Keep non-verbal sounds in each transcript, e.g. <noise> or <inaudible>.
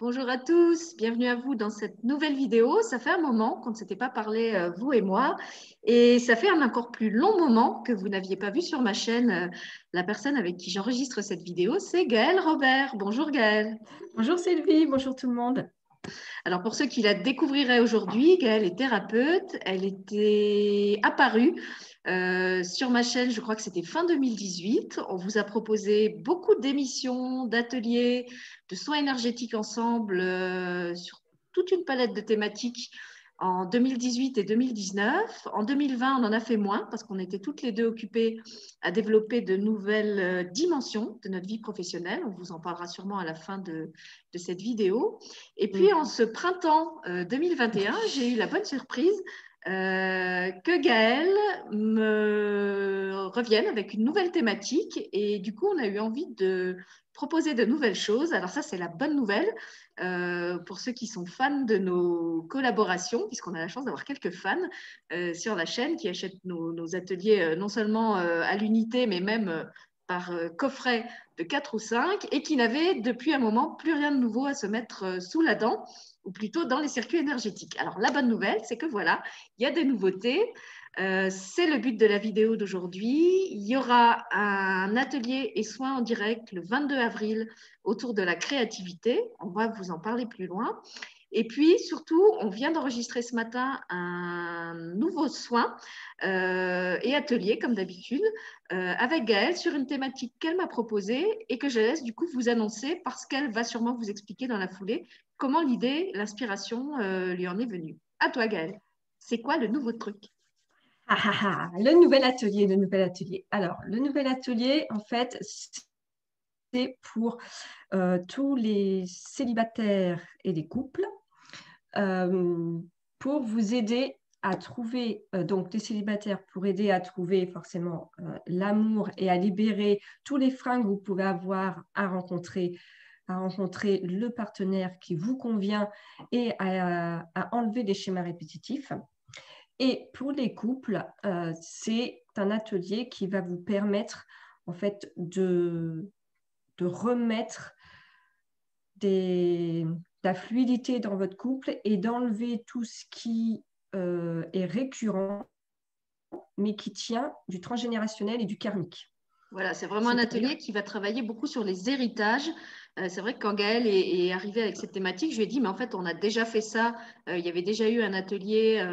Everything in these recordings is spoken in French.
Bonjour à tous, bienvenue à vous dans cette nouvelle vidéo. Ça fait un moment qu'on ne s'était pas parlé, euh, vous et moi, et ça fait un encore plus long moment que vous n'aviez pas vu sur ma chaîne. Euh, la personne avec qui j'enregistre cette vidéo, c'est Gaëlle Robert. Bonjour Gaëlle. Bonjour Sylvie, bonjour tout le monde. Alors pour ceux qui la découvriraient aujourd'hui, Gaëlle est thérapeute. Elle était apparue euh, sur ma chaîne, je crois que c'était fin 2018. On vous a proposé beaucoup d'émissions, d'ateliers, de soins énergétiques ensemble euh, sur toute une palette de thématiques en 2018 et 2019. En 2020, on en a fait moins parce qu'on était toutes les deux occupées à développer de nouvelles euh, dimensions de notre vie professionnelle. On vous en parlera sûrement à la fin de, de cette vidéo. Et puis, mm. en ce printemps 2021, j'ai eu la bonne surprise euh, que Gaëlle me revienne avec une nouvelle thématique. Et du coup, on a eu envie de proposer de nouvelles choses. Alors ça, c'est la bonne nouvelle euh, pour ceux qui sont fans de nos collaborations, puisqu'on a la chance d'avoir quelques fans euh, sur la chaîne qui achètent nos, ateliers non seulement à l'unité, mais même par coffret de 4 ou 5, et qui n'avaient depuis un moment plus rien de nouveau à se mettre sous la dent ou plutôt dans les circuits énergétiques. Alors la bonne nouvelle, c'est que voilà, il y a des nouveautés. Euh, c'est le but de la vidéo d'aujourd'hui. Il y aura un atelier et soins en direct le 22 avril autour de la créativité. On va vous en parler plus loin. Et puis, surtout, on vient d'enregistrer ce matin un nouveau soin euh, et atelier, comme d'habitude, euh, avec Gaëlle sur une thématique qu'elle m'a proposée et que je laisse du coup vous annoncer parce qu'elle va sûrement vous expliquer dans la foulée comment l'idée, l'inspiration euh, lui en est venue. À toi, Gaëlle. C'est quoi le nouveau truc? Ah, ah, ah, Le nouvel atelier, le nouvel atelier. Alors, le nouvel atelier, en fait, c'est pour tous les célibataires et les couples euh, pour vous aider à trouver, euh, donc des célibataires, pour aider à trouver forcément euh, l'amour et à libérer tous les freins que vous pouvez avoir à rencontrer, à rencontrer le partenaire qui vous convient et à, enlever des schémas répétitifs. Et pour les couples, c'est un atelier qui va vous permettre en fait de, de remettre des, la fluidité dans votre couple et d'enlever tout ce qui euh, est récurrent, mais qui tient du transgénérationnel et du karmique. Voilà, c'est vraiment un atelier qui va travailler beaucoup sur les héritages. Euh, c'est vrai que quand Gaëlle est, est arrivée avec cette thématique, je lui ai dit, mais en fait, on a déjà fait ça. Euh, il y avait déjà eu un atelier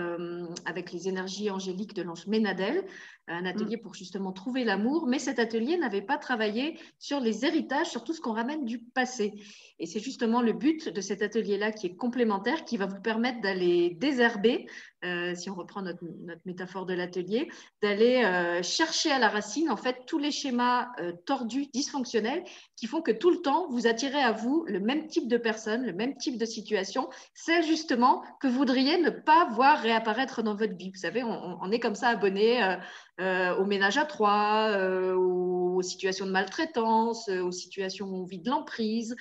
avec les énergies angéliques de l'ange Ménadel un atelier mm. pour justement trouver l'amour, mais cet atelier n'avait pas travaillé sur les héritages, sur tout ce qu'on ramène du passé. Et c'est justement le but de cet atelier-là qui est complémentaire, qui va vous permettre d'aller désherber, euh, si on reprend notre, métaphore de l'atelier, d'aller euh, chercher à la racine en fait tous les schémas euh, tordus, dysfonctionnels, qui font que tout le temps vous attirez à vous le même type de personne, le même type de situation, celle justement que vous voudriez ne pas voir réapparaître dans votre vie. Vous savez, on, est comme ça abonné euh, au ménage à trois, euh, aux situations de maltraitance, euh, aux situations où on vit de l'emprise,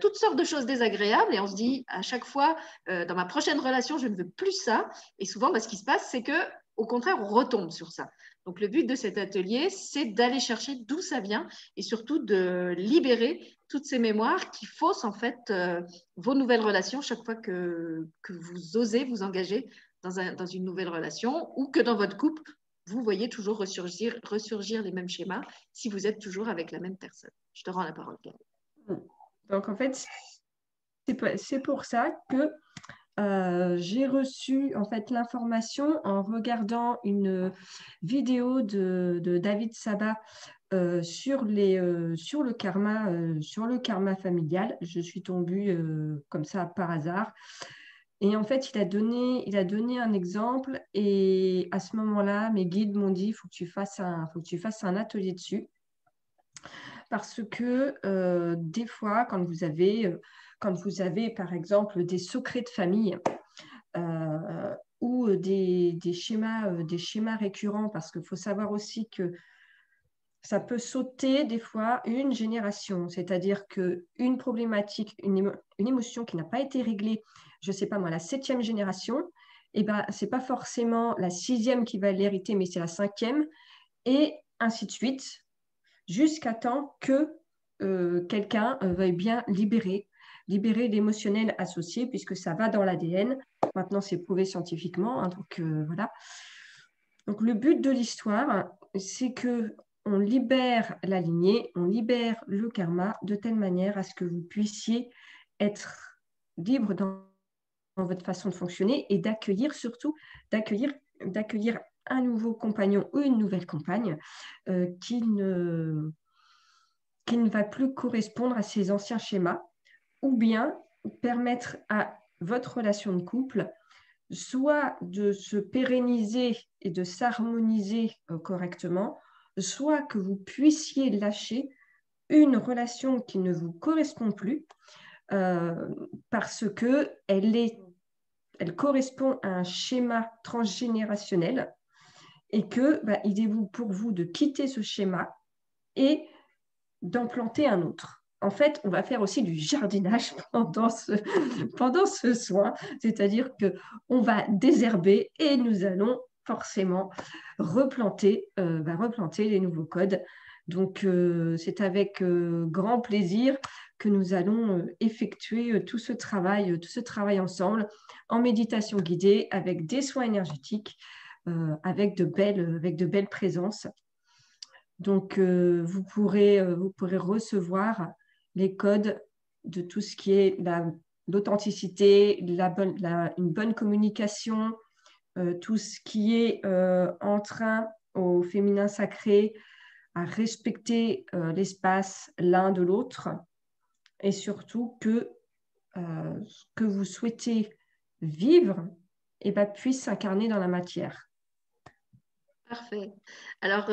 toutes sortes de choses désagréables. Et on se dit à chaque fois, dans ma prochaine relation, je ne veux plus ça. Et souvent, bah, ce qui se passe, c'est que au contraire, on retombe sur ça. Donc, le but de cet atelier, c'est d'aller chercher d'où ça vient et surtout de libérer toutes ces mémoires qui faussent en fait vos nouvelles relations chaque fois que, que vous osez vous engager dans, un, dans, une nouvelle relation ou que dans votre couple, vous voyez toujours ressurgir, ressurgir les mêmes schémas si vous êtes toujours avec la même personne. Je te rends la parole, Gaëlle. Donc, en fait, c'est pour ça que euh, j'ai reçu en fait l'information en regardant une vidéo de, David Sabat euh, sur, les, euh, sur, le karma, sur le karma familial. Je suis tombée comme ça par hasard. Et en fait, il a donné, il a donné un exemple et à ce moment-là, mes guides m'ont dit, il faut que tu fasses un, faut que tu fasses un atelier dessus. Parce que euh, des fois, quand vous avez, euh, quand vous avez, par exemple, des secrets de famille euh, ou des, des, schémas, des schémas récurrents, parce qu'il faut savoir aussi que ça peut sauter des fois une génération, c'est-à-dire qu'une problématique, une, une émotion qui n'a pas été réglée je ne sais pas moi, la septième génération, eh ben, ce n'est pas forcément la sixième qui va l'hériter, mais c'est la cinquième, et ainsi de suite, jusqu'à temps que euh, quelqu'un euh, veuille bien libérer libérer l'émotionnel associé, puisque ça va dans l'ADN. Maintenant, c'est prouvé scientifiquement. Hein, donc, voilà. Donc, le but de l'histoire, c'est que on libère la lignée, on libère le karma de telle manière à ce que vous puissiez être libre dans, votre façon de fonctionner et d'accueillir surtout, d'accueillir, d'accueillir un nouveau compagnon ou une nouvelle compagne euh, qui, ne, va plus correspondre à ces anciens schémas, ou bien permettre à votre relation de couple soit de se pérenniser et de s'harmoniser euh, correctement, soit que vous puissiez lâcher une relation qui ne vous correspond plus euh, parce que elle, est, elle correspond à un schéma transgénérationnel et que bah, est pour vous de quitter ce schéma et d'en planter un autre. En fait, on va faire aussi du jardinage <laughs> pendant ce, pendant soin, c'est-à-dire que on va désherber et nous allons forcément replanter, euh, bah, replanter les nouveaux codes. Donc, euh, c'est avec euh, grand plaisir que nous allons effectuer tout ce travail, tout ce travail ensemble en méditation guidée avec des soins énergétiques, avec, de belles, avec de belles présences. Donc, vous, pourrez, vous pourrez recevoir les codes de tout ce qui est l'authenticité, une bonne communication, tout ce qui est euh, en train au féminin sacré à respecter euh, l'espace l'un de l'autre et surtout que ce que vous souhaitez vivre eh ben, puisse s'incarner dans la matière. Parfait. Alors,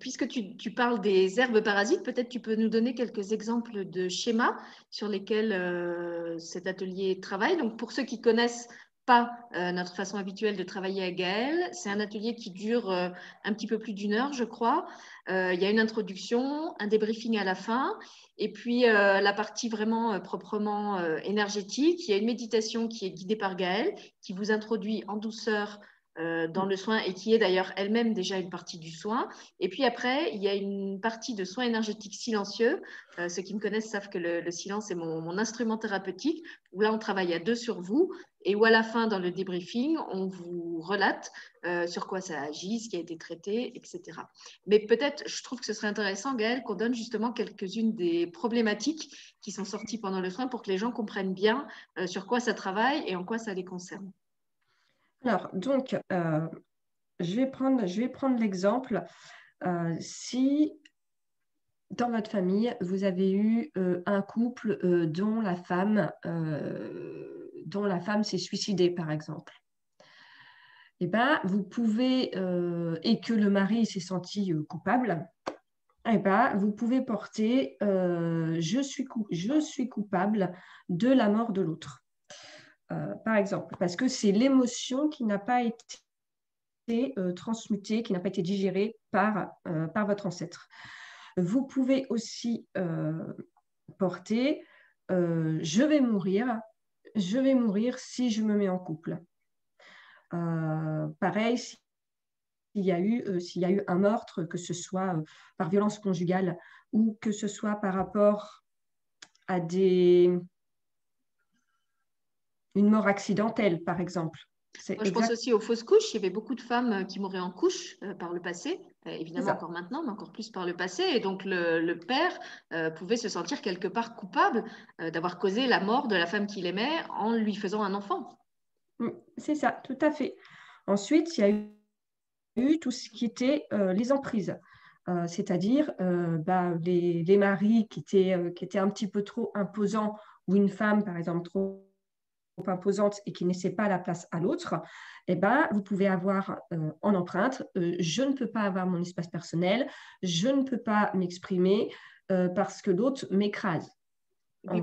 puisque tu, tu, parles des herbes parasites, peut-être tu peux nous donner quelques exemples de schémas sur lesquels cet atelier travaille. Donc, pour ceux qui connaissent pas euh, notre façon habituelle de travailler à Gaël. C'est un atelier qui dure euh, un petit peu plus d'une heure, je crois. Euh, il y a une introduction, un débriefing à la fin, et puis la partie vraiment proprement énergétique. Il y a une méditation qui est guidée par Gaël, qui vous introduit en douceur dans le soin et qui est d'ailleurs elle-même déjà une partie du soin. Et puis après, il y a une partie de soins énergétiques silencieux. Ceux qui me connaissent savent que le, silence est mon, instrument thérapeutique, où là, on travaille à deux sur vous et où à la fin, dans le débriefing, on vous relate euh, sur quoi ça agit, ce qui a été traité, etc. Mais peut-être, je trouve que ce serait intéressant, Gaëlle, qu'on donne justement quelques-unes des problématiques qui sont sorties pendant le soin pour que les gens comprennent bien sur quoi ça travaille et en quoi ça les concerne. Alors, donc, euh, je vais prendre, prendre l'exemple. Euh, si dans votre famille, vous avez eu euh, un couple dont la femme, dont la femme s'est suicidée, par exemple. Eh ben, vous pouvez, et que le mari s'est senti coupable, eh ben, vous pouvez porter je, suis je suis coupable de la mort de l'autre. Euh, par exemple, parce que c'est l'émotion qui n'a pas été euh, transmutée, qui n'a pas été digérée euh, par votre ancêtre. Vous pouvez aussi porter je vais mourir, je vais mourir si je me mets en couple. pareil, s'il y, a eu, s'il y a eu un meurtre, que ce soit par violence conjugale ou que ce soit par rapport à des, une mort accidentelle, par exemple. je pense aussi aux fausses couches. Il y avait beaucoup de femmes euh, qui mouraient en couche euh, par le passé, euh, évidemment encore maintenant, mais encore plus par le passé. Et donc le, père pouvait se sentir quelque part coupable d'avoir causé la mort de la femme qu'il aimait en lui faisant un enfant. Mm, c'est ça, tout à fait. Ensuite, il y a eu, tout ce qui était les emprises. c'est-à-dire bah, les, les, maris qui étaient, qui étaient un petit peu trop imposants ou une femme, par exemple, trop imposante et qui ne laissait pas la place à l'autre, eh ben, vous pouvez avoir euh, en empreinte, euh, je ne peux pas avoir mon espace personnel, je ne peux pas m'exprimer euh, parce que l'autre m'écrase.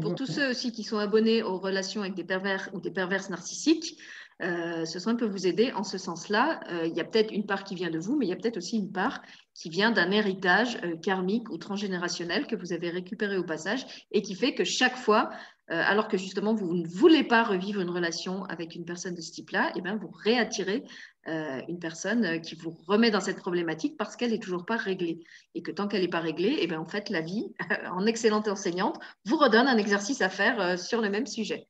Pour tous ceux aussi qui sont abonnés aux relations avec des pervers ou des perverses narcissiques, ce soin peut vous aider en ce sens-là. il y a peut-être une part qui vient de vous, mais il y a peut-être aussi une part qui vient d'un héritage karmique ou transgénérationnel que vous avez récupéré au passage et qui fait que chaque fois, alors que justement vous ne voulez pas revivre une relation avec une personne de ce type-là, et eh bien vous réattirez euh, une personne euh, qui vous remet dans cette problématique parce qu'elle n'est toujours pas réglée. Et que tant qu'elle n'est pas réglée, et eh bien, en fait, la vie, <laughs> en excellente enseignante, vous redonne un exercice à faire euh, sur le même sujet.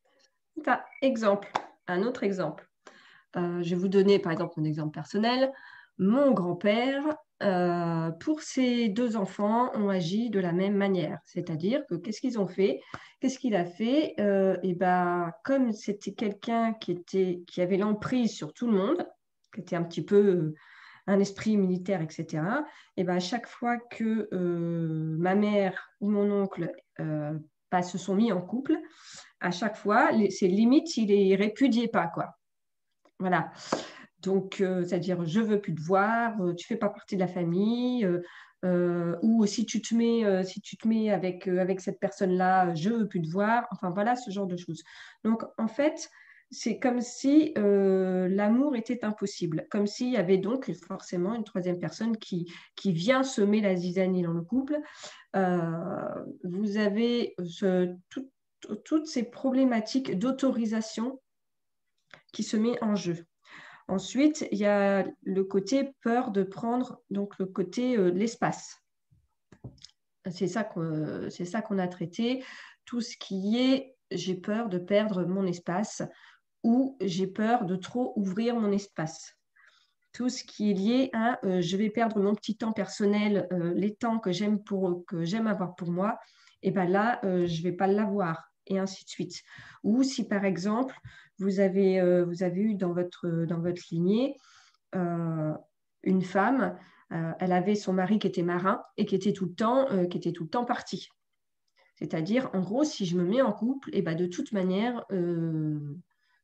exemple, un autre exemple. je vais vous donner par exemple un exemple personnel. Mon grand-père, pour ses deux enfants, ont agi de la même manière. C'est-à-dire que qu'est-ce qu'ils ont fait? Qu'est-ce qu'il a fait? Et ben, Comme c'était quelqu'un qui, qui avait l'emprise sur tout le monde, qui était un petit peu euh, un esprit militaire, etc. Et ben à chaque fois que euh, ma mère ou mon oncle euh, bah, se sont mis en couple, à chaque fois, c'est limite, il les répudiait pas, quoi. Voilà. Donc, c'est-à-dire, je veux plus te voir, tu fais pas partie de la famille, ou si tu te mets, si tu te mets avec, avec cette personne-là, je veux plus te voir. Enfin, voilà ce genre de choses. Donc, en fait, c'est comme si euh, l'amour était impossible, comme s'il y avait donc forcément une troisième personne qui, qui vient semer la zizanie dans le couple. Euh, vous avez toutes ces problématiques d'autorisation qui se met en jeu. Ensuite, il y a le côté peur de prendre, donc le côté euh, l'espace. C'est ça qu'on a traité. Tout ce qui est j'ai peur de perdre mon espace, ou j'ai peur de trop ouvrir mon espace. Tout ce qui est lié à euh, je vais perdre mon petit temps personnel, euh, les temps que j'aime avoir pour moi, et ben là euh, je vais pas l'avoir et ainsi de suite. Ou si par exemple vous avez vous avez eu dans votre dans votre lignée une femme, elle avait son mari qui était marin et qui était tout le temps qui était tout le temps parti. C'est-à-dire, en gros, si je me mets en couple, et ben de toute manière,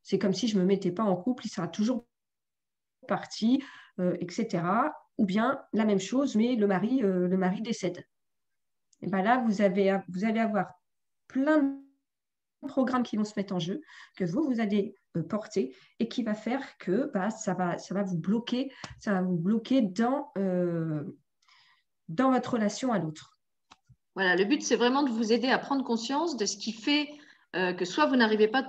c'est comme si je ne me mettais pas en couple, il sera toujours parti, euh, etc. Ou bien la même chose, mais le mari, euh, le mari décède. Et ben là, vous, avez, vous allez avoir plein de programmes qui vont se mettre en jeu, que vous, vous allez euh, porter et qui va faire que bah, ça, va, ça va vous bloquer, ça va vous bloquer dans, dans votre relation à l'autre. Voilà, le but, c'est vraiment de vous aider à prendre conscience de ce qui fait que soit vous n'arrivez pas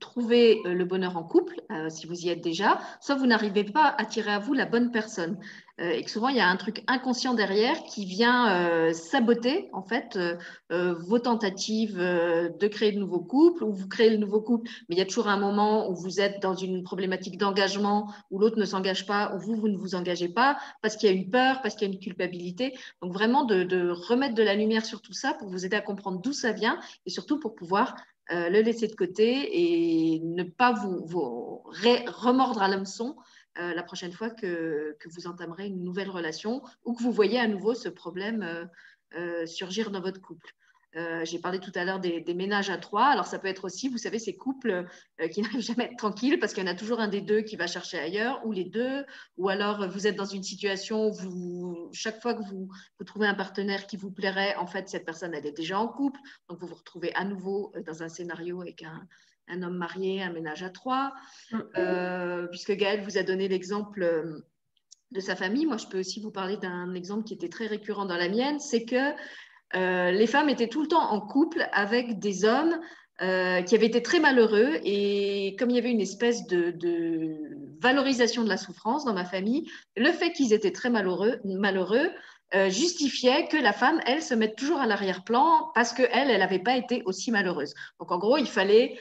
trouver euh, le bonheur en couple, euh, si vous y êtes déjà, soit vous n'arrivez pas à attirer à vous la bonne personne. Euh, et que souvent, il y a un truc inconscient derrière qui vient saboter, en fait, vos tentatives de créer de nouveaux couples, ou vous créez le nouveau couple, mais il y a toujours un moment où vous êtes dans une problématique d'engagement, où l'autre ne s'engage pas, où vous, vous ne vous engagez pas, parce qu'il y a une peur, parce qu'il y a une culpabilité. Donc, vraiment, de, remettre de la lumière sur tout ça pour vous aider à comprendre d'où ça vient, et surtout pour pouvoir euh, le laisser de côté et ne pas vous, remordre à l'hameçon euh, la prochaine fois que, vous entamerez une nouvelle relation ou que vous voyez à nouveau ce problème euh, surgir dans votre couple. Euh, j'ai parlé tout à l'heure des, ménages à trois. Alors, ça peut être aussi, vous savez, ces couples euh, qui <laughs> n'arrivent jamais à être tranquilles parce qu'il y en a toujours un des deux qui va chercher ailleurs, ou les deux, ou alors vous êtes dans une situation où chaque fois que vous, vous trouvez un partenaire qui vous plairait, en fait, cette personne, elle est déjà en couple. Donc, vous vous retrouvez à nouveau euh, dans un scénario avec un, homme marié, un ménage à trois. Mm. puisque Gaëlle vous a donné l'exemple de sa famille, moi, je peux aussi vous parler d'un exemple qui était très récurrent dans la mienne, c'est que euh, les femmes étaient tout le temps en couple avec des hommes euh, qui avaient été très malheureux et comme il y avait une espèce de, valorisation de la souffrance dans ma famille, le fait qu'ils étaient très malheureux, malheureux euh, justifiait que la femme, elle, se mette toujours à l'arrière-plan parce qu'elle, elle n'avait pas été aussi malheureuse. Donc en gros, il fallait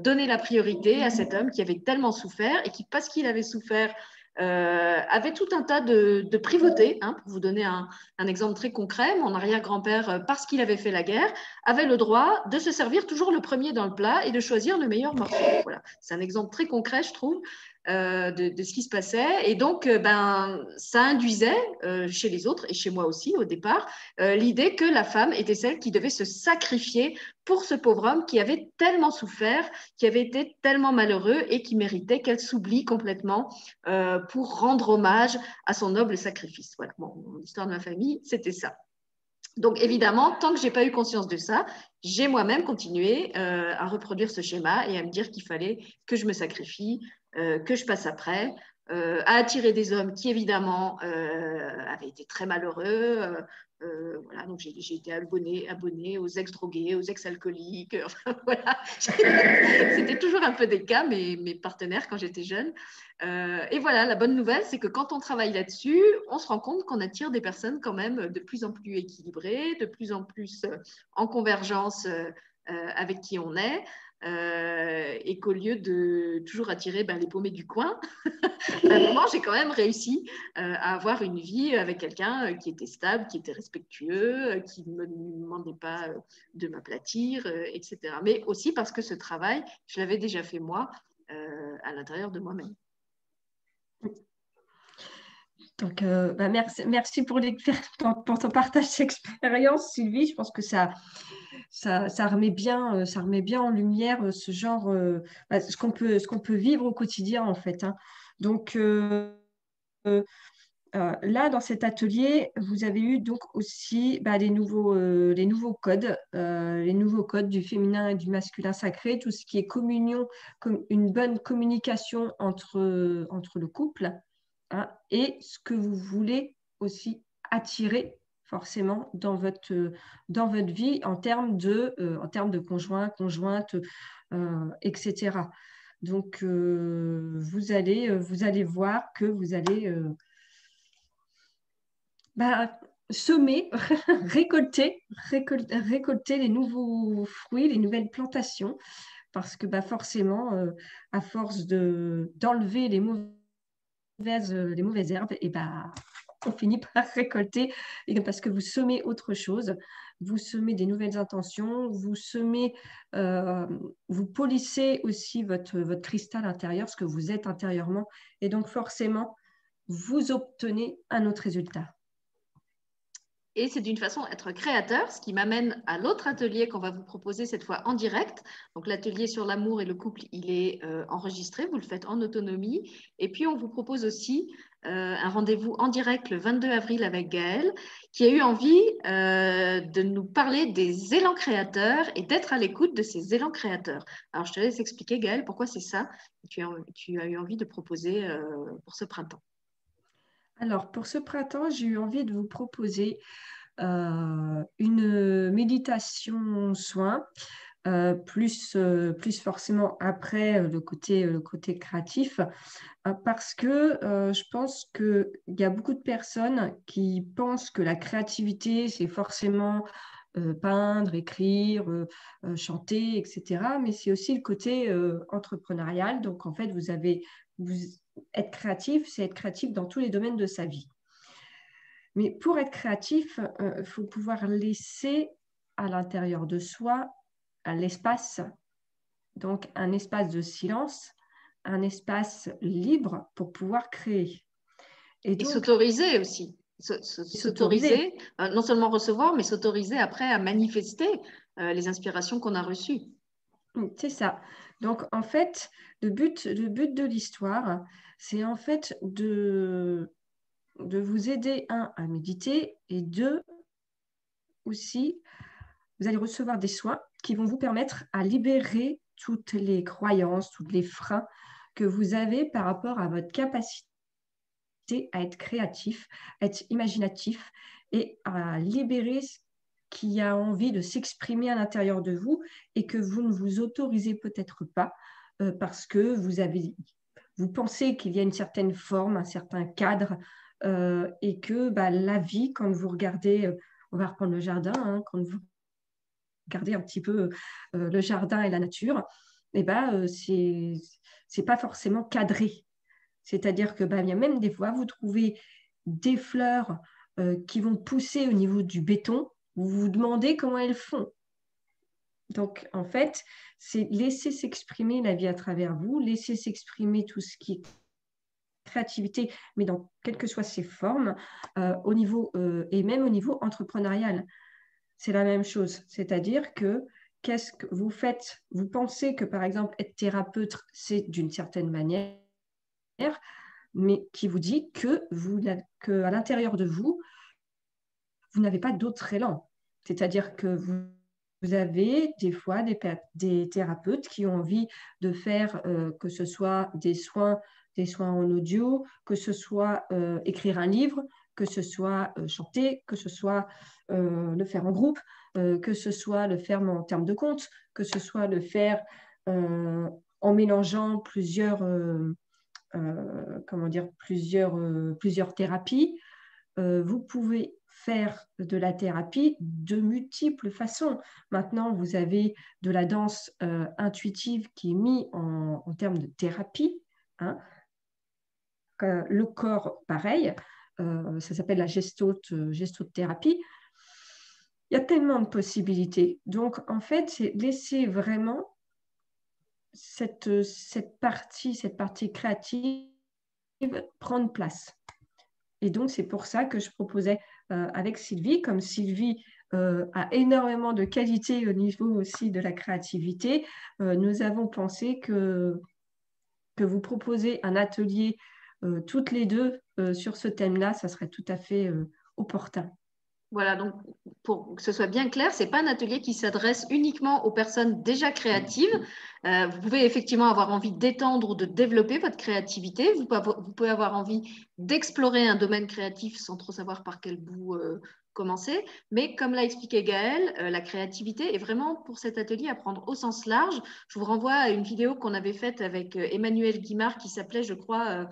donner la priorité à cet homme qui avait tellement souffert et qui, parce qu'il avait souffert, euh, avait tout un tas de, de privautés. Hein, pour vous donner un, exemple très concret, mon arrière-grand-père, euh, parce qu'il avait fait la guerre, avait le droit de se servir toujours le premier dans le plat et de choisir le meilleur morceau. Voilà. C'est un exemple très concret, je trouve, euh, de, ce qui se passait. Et donc, euh, ben, ça induisait euh, chez les autres et chez moi aussi au départ l'idée que la femme était celle qui devait se sacrifier pour ce pauvre homme qui avait tellement souffert, qui avait été tellement malheureux et qui méritait qu'elle s'oublie complètement pour rendre hommage à son noble sacrifice. Voilà, bon, l'histoire de ma famille, c'était ça. Donc évidemment, tant que j'ai pas eu conscience de ça, j'ai moi-même continué euh, à reproduire ce schéma et à me dire qu'il fallait que je me sacrifie, euh, que je passe après, euh, à attirer des hommes qui évidemment avaient été très malheureux, euh, voilà, donc j'ai été abonnée, abonnée aux ex-drogués, aux ex-alcooliques. <laughs> Voilà. <laughs> C'était toujours un peu des cas, mes, mes partenaires quand j'étais jeune. Euh, et voilà, la bonne nouvelle, c'est que quand on travaille là-dessus, on se rend compte qu'on attire des personnes quand même de plus en plus équilibrées, de plus en plus euh, en convergence avec qui on est. Euh, et qu'au lieu de toujours attirer ben, les paumés du coin, à un moment, j'ai quand même réussi euh, à avoir une vie avec quelqu'un euh, qui était stable, qui était respectueux, qui ne me demandait pas de m'aplatir, etc. Mais aussi parce que ce travail, je l'avais déjà fait moi à l'intérieur de moi-même. Donc, merci, merci pour, pour, ton partage d'expérience, Sylvie. Je pense que ça, ça, remet bien, euh, ça remet bien en lumière euh, ce genre, euh, bah, ce qu'on peut, qu'on peut vivre au quotidien en fait. Hein. Donc là, dans cet atelier, vous avez eu donc aussi bah, les, nouveaux, les nouveaux codes, les nouveaux codes du féminin et du masculin sacré, tout ce qui est communion, comme une bonne communication entre, entre le couple, hein, et ce que vous voulez aussi attirer forcément dans votre, dans votre vie en termes de, euh, en termes de conjoint, conjointe, euh, etc. Donc, euh, vous, allez, vous allez voir que vous allez bah, semer, <laughs> récolter, récolter, récolter, les nouveaux fruits, les nouvelles plantations, parce que bah, forcément, à force d'enlever les mauvaises, les mauvaises herbes, et bah, on finit <laughs> par récolter parce que vous semez autre chose, vous semez des nouvelles intentions, vous semez, euh, vous polissez aussi votre, votre cristal intérieur, ce que vous êtes intérieurement, et donc forcément, vous obtenez un autre résultat. Et c'est d'une façon être créateur, ce qui m'amène à l'autre atelier qu'on va vous proposer cette fois en direct. Donc l'atelier sur l'amour et le couple, il est euh, enregistré, vous le faites en autonomie. Et puis on vous propose aussi euh, un rendez-vous en direct le 22 avril avec Gaëlle, qui a eu envie euh, de nous parler des élans créateurs et d'être à l'écoute de ces élans créateurs. Alors je te laisse expliquer Gaëlle pourquoi c'est ça que tu as, eu envie de proposer pour ce printemps. Alors, pour ce printemps, j'ai eu envie de vous proposer euh, une méditation soin, euh, plus, euh, plus forcément après le côté, le côté créatif, parce que je pense qu'il y a beaucoup de personnes qui pensent que la créativité, c'est forcément peindre, écrire, chanter, etc. Mais c'est aussi le côté entrepreneurial. Donc, en fait, vous avez, être créatif, c'est être créatif dans tous les domaines de sa vie. Mais pour être créatif, il euh, faut pouvoir laisser à l'intérieur de soi l'espace, donc un espace de silence, un espace libre pour pouvoir créer. Et, s'autoriser aussi. S'autoriser, euh, non seulement recevoir, mais s'autoriser après à manifester euh, les inspirations qu'on a reçues. C'est ça. Donc, en fait, le but, le but de l'histoire, c'est en fait de, de vous aider, un, à méditer, et deux, aussi, vous allez recevoir des soins qui vont vous permettre à libérer toutes les croyances, tous les freins que vous avez par rapport à votre capacité à être créatif, à être imaginatif et à libérer qui a envie de s'exprimer à l'intérieur de vous et que vous ne vous autorisez peut-être pas euh, parce que vous avez vous pensez qu'il y a une certaine forme, un certain cadre euh, et que bah, la vie, quand vous regardez, euh, on va reprendre le jardin, hein, quand vous regardez un petit peu le jardin et la nature, et eh bah, c'est c'est pas forcément cadré. C'est-à-dire que bah, même des fois, vous trouvez des fleurs qui vont pousser au niveau du béton vous vous demandez comment elles font. Donc, en fait, c'est laisser s'exprimer la vie à travers vous, laisser s'exprimer tout ce qui est créativité, mais dans quelles que soient ses formes, euh, au niveau euh, et même au niveau entrepreneurial. C'est la même chose. C'est-à-dire que qu'est-ce que vous faites? Vous pensez que, par exemple, être thérapeute, c'est d'une certaine manière, mais qui vous dit que, vous, que à l'intérieur de vous, vous n'avez pas d'autre élan. C'est-à-dire que vous, avez des fois des, thérapeutes qui ont envie de faire euh, que ce soit des soins, des soins en audio, que ce soit euh, écrire un livre, que ce soit chanter, que ce soit le faire en groupe, que ce soit le faire en termes de compte, que ce soit le faire en mélangeant plusieurs, comment dire, plusieurs, plusieurs thérapies. vous pouvez faire de la thérapie de multiples façons. Maintenant, vous avez de la danse euh, intuitive qui est mise en, termes de thérapie. Hein. Euh, le corps, pareil, euh, ça s'appelle la gestote, gestothérapie. Il y a tellement de possibilités. Donc, en fait, c'est laisser vraiment cette, cette partie, cette partie créative prendre place. Et donc, c'est pour ça que je proposais euh, avec Sylvie, comme Sylvie euh, a énormément de qualité au niveau aussi de la créativité, euh, nous avons pensé que, que vous proposez un atelier toutes les deux sur ce thème-là, ça serait tout à fait opportun. Voilà, donc pour que ce soit bien clair, ce n'est pas un atelier qui s'adresse uniquement aux personnes déjà créatives. Euh, vous pouvez effectivement avoir envie d'étendre ou de développer votre créativité. Vous pouvez avoir envie d'explorer un domaine créatif sans trop savoir par quel bout euh, commencer. Mais comme l'a expliqué Gaëlle, euh, la créativité est vraiment pour cet atelier à prendre au sens large. Je vous renvoie à une vidéo qu'on avait faite avec Emmanuel Guimard qui s'appelait, je crois,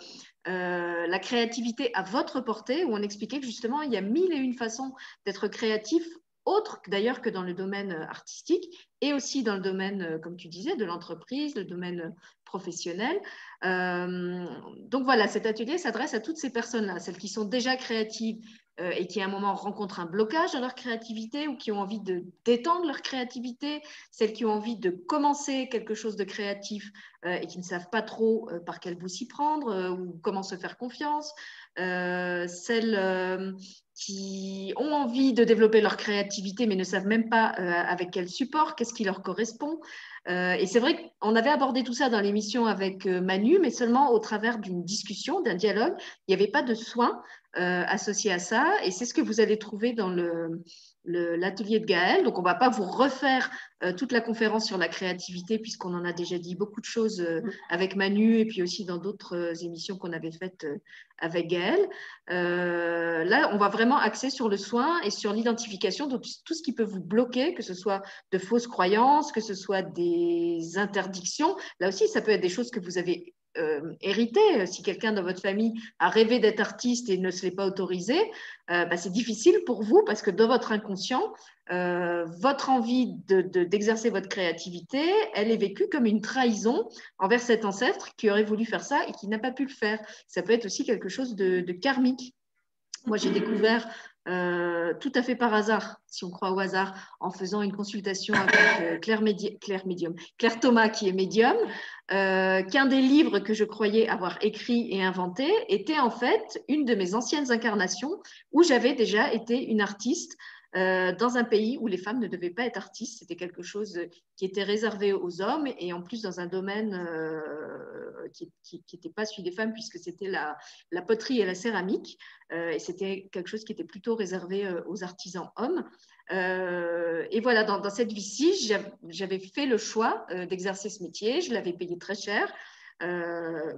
La créativité à votre portée, où on expliquait que justement, il y a mille et une façons d'être créatif autre d'ailleurs que dans le domaine euh, artistique et aussi dans le domaine, euh, comme tu disais, de l'entreprise, le domaine euh, professionnel. donc voilà, cet atelier s'adresse à toutes ces personnes-là, celles qui sont déjà créatives et qui à un moment rencontrent un blocage dans leur créativité ou qui ont envie de détendre leur créativité, celles qui ont envie de commencer quelque chose de créatif et qui ne savent pas trop par quel bout s'y prendre ou comment se faire confiance, celles qui ont envie de développer leur créativité mais ne savent même pas euh, avec quel support, qu'est-ce qui leur correspond. Euh, et c'est vrai qu'on avait abordé tout ça dans l'émission avec euh, Manu, mais seulement au travers d'une discussion, d'un dialogue. Il n'y avait pas de soins associés à ça. Et c'est ce que vous allez trouver dans le, l'atelier de Gaël. Donc, on ne va pas vous refaire euh, toute la conférence sur la créativité, puisqu'on en a déjà dit beaucoup de choses euh, mm. avec Manu et puis aussi dans d'autres euh, émissions qu'on avait faites avec Gaël. là, on va vraiment axer sur le soin et sur l'identification de tout ce qui peut vous bloquer, que ce soit de fausses croyances, que ce soit des interdictions. Là aussi, ça peut être des choses que vous avez euh, hérité. Si quelqu'un dans votre famille a rêvé d'être artiste et ne se l'est pas autorisé, euh, bah, c'est difficile pour vous parce que dans votre inconscient, euh, votre envie d'exercer votre créativité, elle est vécue comme une trahison envers cet ancêtre qui aurait voulu faire ça et qui n'a pas pu le faire. Ça peut être aussi quelque chose de, de karmique. Moi, j'ai découvert euh, tout à fait par hasard, si on croit au hasard, en faisant une consultation avec euh, Claire, Claire, Thomas, qui est médium, euh, qu'un des livres que je croyais avoir écrit et inventé était en fait une de mes anciennes incarnations où j'avais déjà été une artiste euh, dans un pays où les femmes ne devaient pas être artistes. C'était quelque chose qui était réservé aux hommes et en plus dans un domaine euh, qui n'était pas celui des femmes puisque c'était la, poterie et la céramique. Euh, et c'était quelque chose qui était plutôt réservé aux artisans hommes. et voilà, dans cette vie-ci, j'avais fait le choix d'exercer ce métier. Je l'avais payé très cher.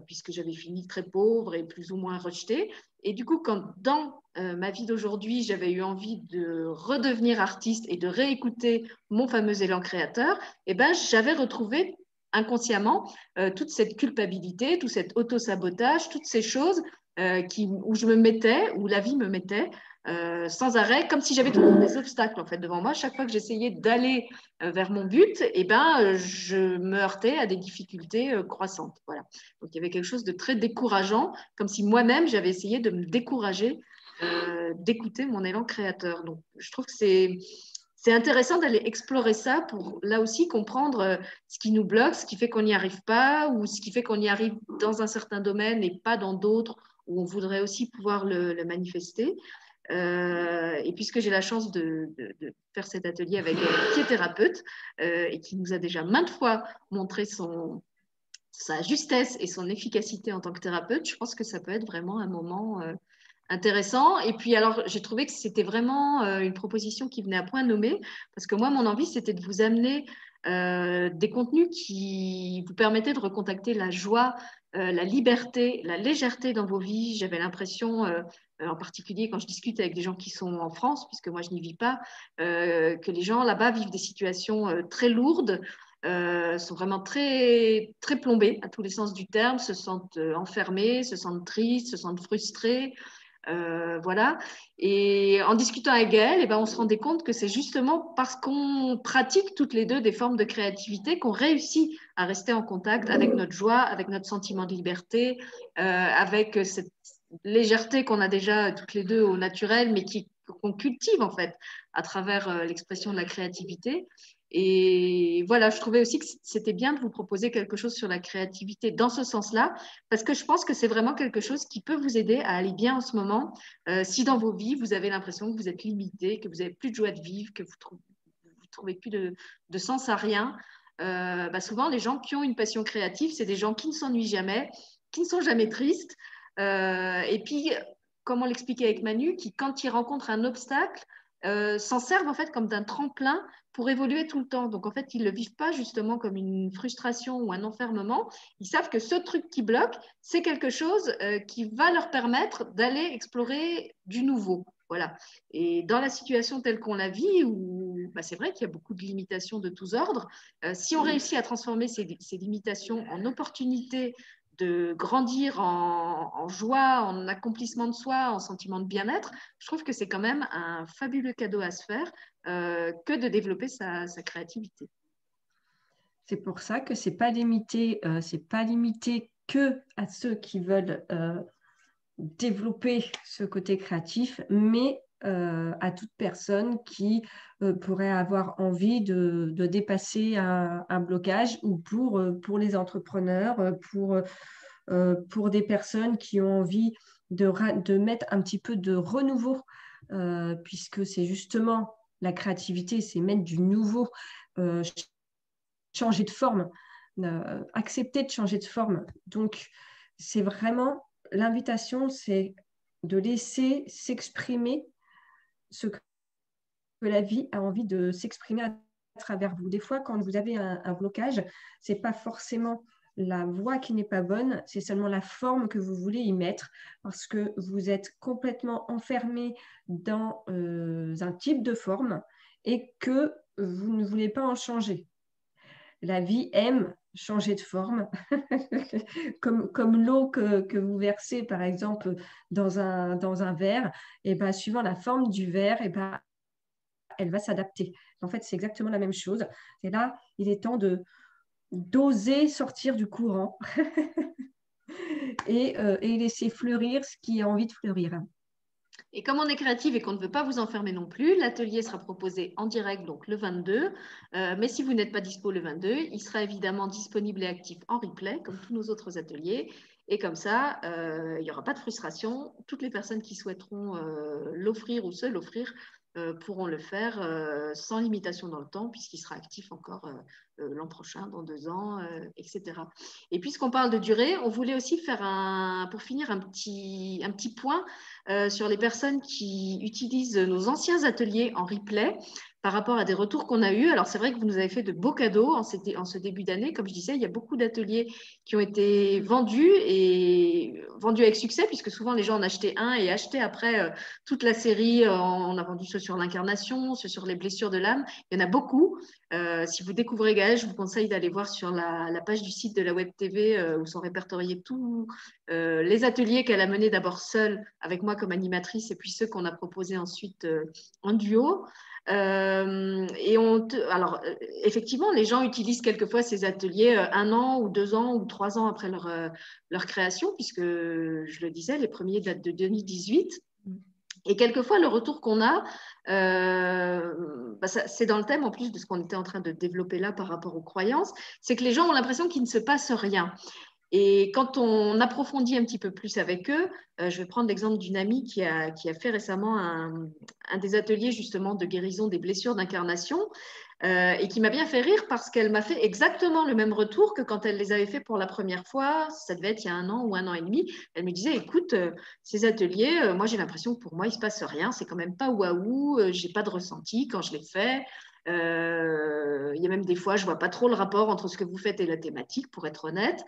Puisque j'avais fini très pauvre et plus ou moins rejetée. Et du coup, quand dans euh, ma vie d'aujourd'hui, j'avais eu envie de redevenir artiste et de réécouter mon fameux élan créateur, eh ben, j'avais retrouvé inconsciemment euh, toute cette culpabilité, tout cet auto-sabotage, toutes ces choses euh, où je me mettais, où la vie me mettait euh, sans arrêt, comme si j'avais toujours des obstacles en fait devant moi. Chaque fois que j'essayais d'aller euh, vers mon but, eh ben, je me heurtais à des difficultés croissantes. Voilà. Donc il y avait quelque chose de très décourageant, comme si moi-même j'avais essayé de me décourager d'écouter mon élan créateur. Donc je trouve que c'est c'est intéressant d'aller explorer ça pour là aussi comprendre ce qui nous bloque, ce qui fait qu'on n'y arrive pas ou ce qui fait qu'on y arrive dans un certain domaine et pas dans d'autres où on voudrait aussi pouvoir le, manifester. Euh, et puisque j'ai la chance de, faire cet atelier avec elle, qui est thérapeute euh, et qui nous a déjà maintes fois montré son, sa justesse et son efficacité en tant que thérapeute, je pense que ça peut être vraiment un moment, euh, intéressant. Et puis, alors, j'ai trouvé que c'était vraiment une proposition qui venait à point nommé, parce que moi, mon envie, c'était de vous amener des contenus qui vous permettaient de recontacter la joie, la liberté, la légèreté dans vos vies. J'avais l'impression, en particulier quand je discute avec des gens qui sont en France, puisque moi, je n'y vis pas, que les gens là-bas vivent des situations très lourdes. Euh, sont vraiment très, très plombés à tous les sens du terme, se sentent euh, enfermés, se sentent tristes, se sentent frustrés. Euh, voilà. Et en discutant avec elle, eh ben, on se rendait compte que c'est justement parce qu'on pratique toutes les deux des formes de créativité qu'on réussit à rester en contact avec notre joie, avec notre sentiment de liberté, avec cette légèreté qu'on a déjà toutes les deux au naturel, mais qu'on cultive en fait à travers l'expression de la créativité. Et voilà, je trouvais aussi que c'était bien de vous proposer quelque chose sur la créativité dans ce sens-là, parce que je pense que c'est vraiment quelque chose qui peut vous aider à aller bien en ce moment. Euh, si dans vos vies, vous avez l'impression que vous êtes limité, que vous n'avez plus de joie de vivre, que vous ne trouvez, plus de, sens à rien, euh, bah souvent, les gens qui ont une passion créative, c'est des gens qui ne s'ennuient jamais, qui ne sont jamais tristes. Euh, et puis, comme on l'expliquait avec Manu, qui, quand il rencontre un obstacle, s'en servent en fait comme d'un tremplin pour évoluer tout le temps. Donc, en fait, ils ne le vivent pas justement comme une frustration ou un enfermement. Ils savent que ce truc qui bloque, c'est quelque chose euh, qui va leur permettre d'aller explorer du nouveau. Voilà. Et dans la situation telle qu'on la vit, où bah, c'est vrai qu'il y a beaucoup de limitations de tous ordres, euh, si on réussit à transformer ces, ces limitations en opportunités de grandir en, joie, en accomplissement de soi, en sentiment de bien-être, je trouve que c'est quand même un fabuleux cadeau à se faire euh, que de développer sa, créativité. C'est pour ça que c'est pas limité, euh, c'est pas limité que à ceux qui veulent euh, développer ce côté créatif, mais à toute personne qui pourrait avoir envie de, dépasser un, blocage ou pour, pour les entrepreneurs, pour, pour des personnes qui ont envie de, de mettre un petit peu de renouveau, puisque c'est justement la créativité, c'est mettre du nouveau, changer de forme, accepter de changer de forme. Donc, c'est vraiment l'invitation, c'est de laisser s'exprimer ce que la vie a envie de s'exprimer à travers vous. Des fois, quand vous avez un, blocage, ce n'est pas forcément la voix qui n'est pas bonne, c'est seulement la forme que vous voulez y mettre parce que vous êtes complètement enfermé dans euh, un type de forme et que vous ne voulez pas en changer. La vie aime changer de forme, <laughs> comme, comme l'eau que, vous versez, par exemple, dans un, verre, et ben, suivant la forme du verre, et ben, elle va s'adapter. En fait, c'est exactement la même chose. Et là, il est temps de d'oser sortir du courant <laughs> et, euh, et laisser fleurir ce qui a envie de fleurir. Et comme on est créatif et qu'on ne veut pas vous enfermer non plus, l'atelier sera proposé en direct donc le 22. Euh, mais si vous n'êtes pas dispo le 22, il sera évidemment disponible et actif en replay, comme tous nos autres ateliers. Et comme ça, euh, il n'y aura pas de frustration. Toutes les personnes qui souhaiteront euh, l'offrir ou se l'offrir pourront le faire sans limitation dans le temps, puisqu'il sera actif encore l'an prochain, dans deux ans, etc. Et puisqu'on parle de durée, on voulait aussi faire un, pour finir un petit, un petit point euh, sur les personnes qui utilisent nos anciens ateliers en replay par rapport à des retours qu'on a eus. Alors, c'est vrai que vous nous avez fait de beaux cadeaux en, ce début d'année. Comme je disais, il y a beaucoup d'ateliers qui ont été vendus et vendus avec succès, puisque souvent les gens en achetaient un et achetaient après euh, toute la série. Euh, on a vendu ceux sur l'incarnation, ceux sur les blessures de l'âme. Il y en a beaucoup. si vous découvrez Gaël, je vous conseille d'aller voir sur la, la, page du site de la Web TV où sont répertoriés tous les ateliers qu'elle a menés d'abord seule avec moi comme animatrice et puis ceux qu'on a proposés ensuite en duo. Euh, et on alors, euh, effectivement, les gens utilisent quelquefois ces ateliers euh, un an ou deux ans ou trois ans après leur, leur création, puisque je le disais, les premiers datent de 2018. Et quelquefois, le retour qu'on a, bah c'est dans le thème en plus de ce qu'on était en train de développer là par rapport aux croyances, c'est que les gens ont l'impression qu'il ne se passe rien. Et quand on approfondit un petit peu plus avec eux, euh, je vais prendre l'exemple d'une amie qui a, qui a, fait récemment un, un, des ateliers justement de guérison des blessures d'incarnation. euh, et qui m'a bien fait rire parce qu'elle m'a fait exactement le même retour que quand elle les avait fait pour la première fois. Ça devait être il y a un an ou un an et demi. Elle me disait écoute, euh, ces ateliers, moi j'ai l'impression que pour moi il se passe rien. C'est quand même pas waouh. j'ai pas de ressenti quand je les fais. Il y a même des fois, je vois pas trop le rapport entre ce que vous faites et la thématique, pour être honnête.